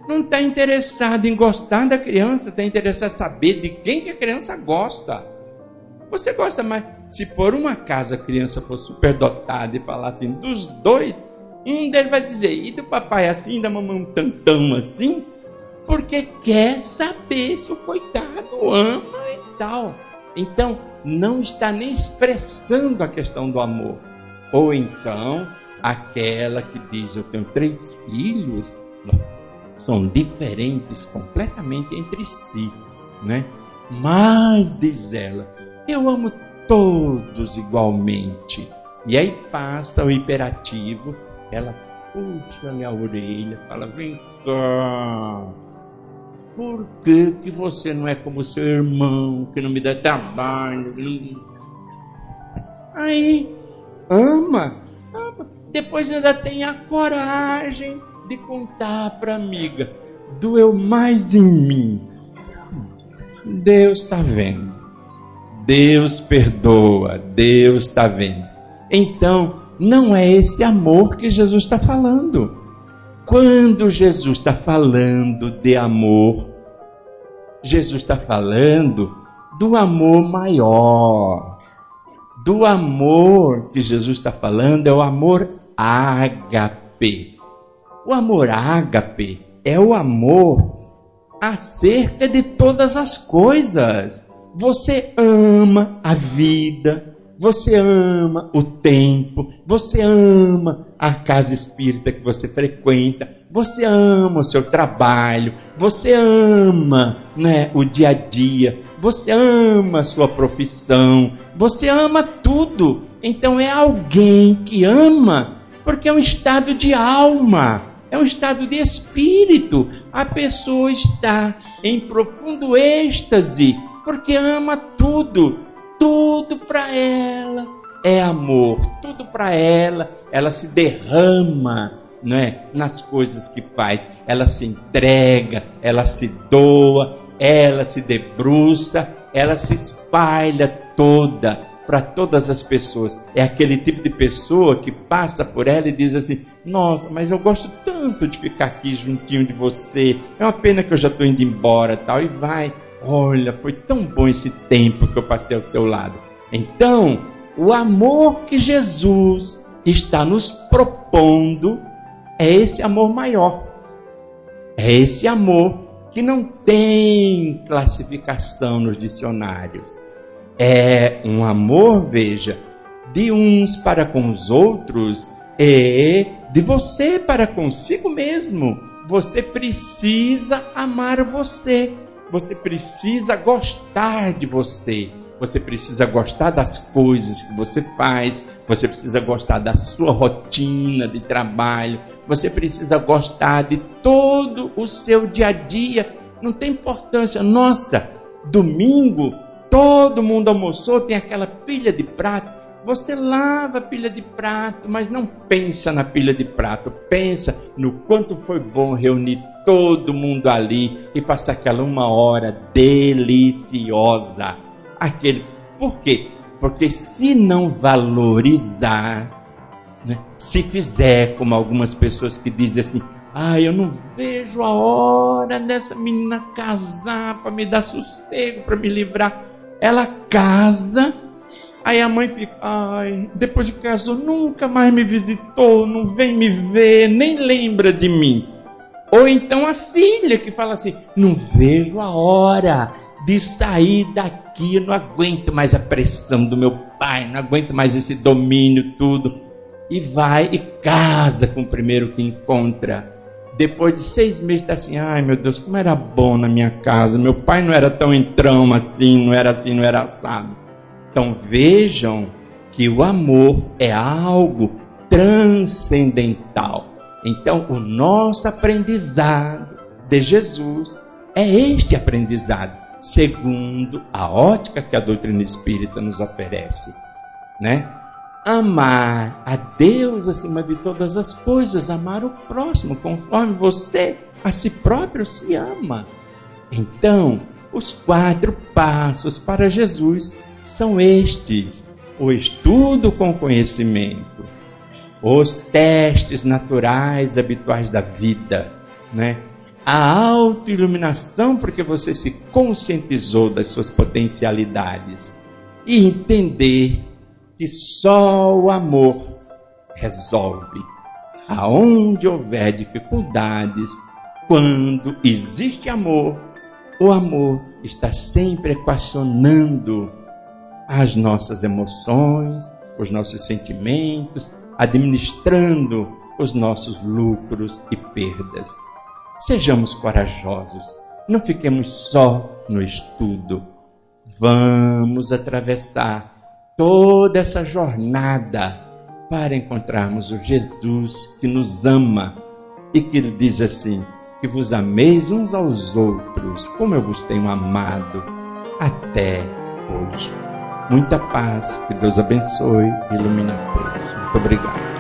Não está interessado em gostar da criança, está interessado em saber de quem que a criança gosta. Você gosta mais. Se por um acaso a criança for superdotada e falar assim, dos dois, um deles vai dizer, e do papai assim, da mamãe um tantão assim, porque quer saber se o coitado ama e tal. Então, não está nem expressando a questão do amor. Ou então, aquela que diz: Eu tenho três filhos, são diferentes completamente entre si, né? Mas, diz ela, eu amo todos igualmente. E aí passa o imperativo, ela puxa-lhe a orelha, fala: Vem cá, por que, que você não é como seu irmão, que não me dá trabalho? Aí, ama, ama. Depois ainda tem a coragem de contar para amiga: doeu mais em mim. Deus está vendo. Deus perdoa. Deus está vendo. Então, não é esse amor que Jesus está falando. Quando Jesus está falando de amor, Jesus está falando do amor maior. Do amor que Jesus está falando é o amor ágape. O amor ágape é o amor acerca de todas as coisas. Você ama a vida, você ama o tempo, você ama a casa espírita que você frequenta, você ama o seu trabalho, você ama né, o dia a dia, você ama a sua profissão, você ama tudo. Então é alguém que ama, porque é um estado de alma, é um estado de espírito. A pessoa está em profundo êxtase, porque ama tudo tudo para ela é amor, tudo para ela, ela se derrama não é, nas coisas que faz, ela se entrega, ela se doa, ela se debruça, ela se espalha toda para todas as pessoas. É aquele tipo de pessoa que passa por ela e diz assim: Nossa, mas eu gosto tanto de ficar aqui juntinho de você. É uma pena que eu já estou indo embora, tal. E vai Olha, foi tão bom esse tempo que eu passei ao teu lado. Então, o amor que Jesus está nos propondo é esse amor maior. É esse amor que não tem classificação nos dicionários. É um amor, veja, de uns para com os outros, é de você para consigo mesmo. Você precisa amar você. Você precisa gostar de você. Você precisa gostar das coisas que você faz. Você precisa gostar da sua rotina de trabalho. Você precisa gostar de todo o seu dia a dia. Não tem importância. Nossa, domingo todo mundo almoçou, tem aquela pilha de prato. Você lava a pilha de prato, mas não pensa na pilha de prato. Pensa no quanto foi bom reunir todo mundo ali e passar aquela uma hora deliciosa. Aquele, por quê? Porque se não valorizar, né, se fizer como algumas pessoas que dizem assim, ah, eu não vejo a hora dessa menina casar para me dar sossego, para me livrar. Ela casa, aí a mãe fica, ai, depois que casou nunca mais me visitou, não vem me ver, nem lembra de mim. Ou então a filha que fala assim: não vejo a hora de sair daqui, eu não aguento mais a pressão do meu pai, não aguento mais esse domínio, tudo. E vai e casa com o primeiro que encontra. Depois de seis meses, está assim: ai meu Deus, como era bom na minha casa. Meu pai não era tão entrão assim, não era assim, não era assado. Então vejam que o amor é algo transcendental então, o nosso aprendizado de Jesus é este aprendizado, segundo a ótica que a doutrina espírita nos oferece, né? Amar a Deus acima de todas as coisas, amar o próximo conforme você a si próprio se ama. Então, os quatro passos para Jesus são estes. o estudo com conhecimento, os testes naturais habituais da vida, né? A autoiluminação porque você se conscientizou das suas potencialidades e entender que só o amor resolve. Aonde houver dificuldades, quando existe amor, o amor está sempre equacionando as nossas emoções, os nossos sentimentos, administrando os nossos lucros e perdas. Sejamos corajosos, não fiquemos só no estudo. Vamos atravessar toda essa jornada para encontrarmos o Jesus que nos ama e que diz assim: que vos ameis uns aos outros, como eu vos tenho amado até hoje. Muita paz, que Deus abençoe e ilumine a todos. Obrigado.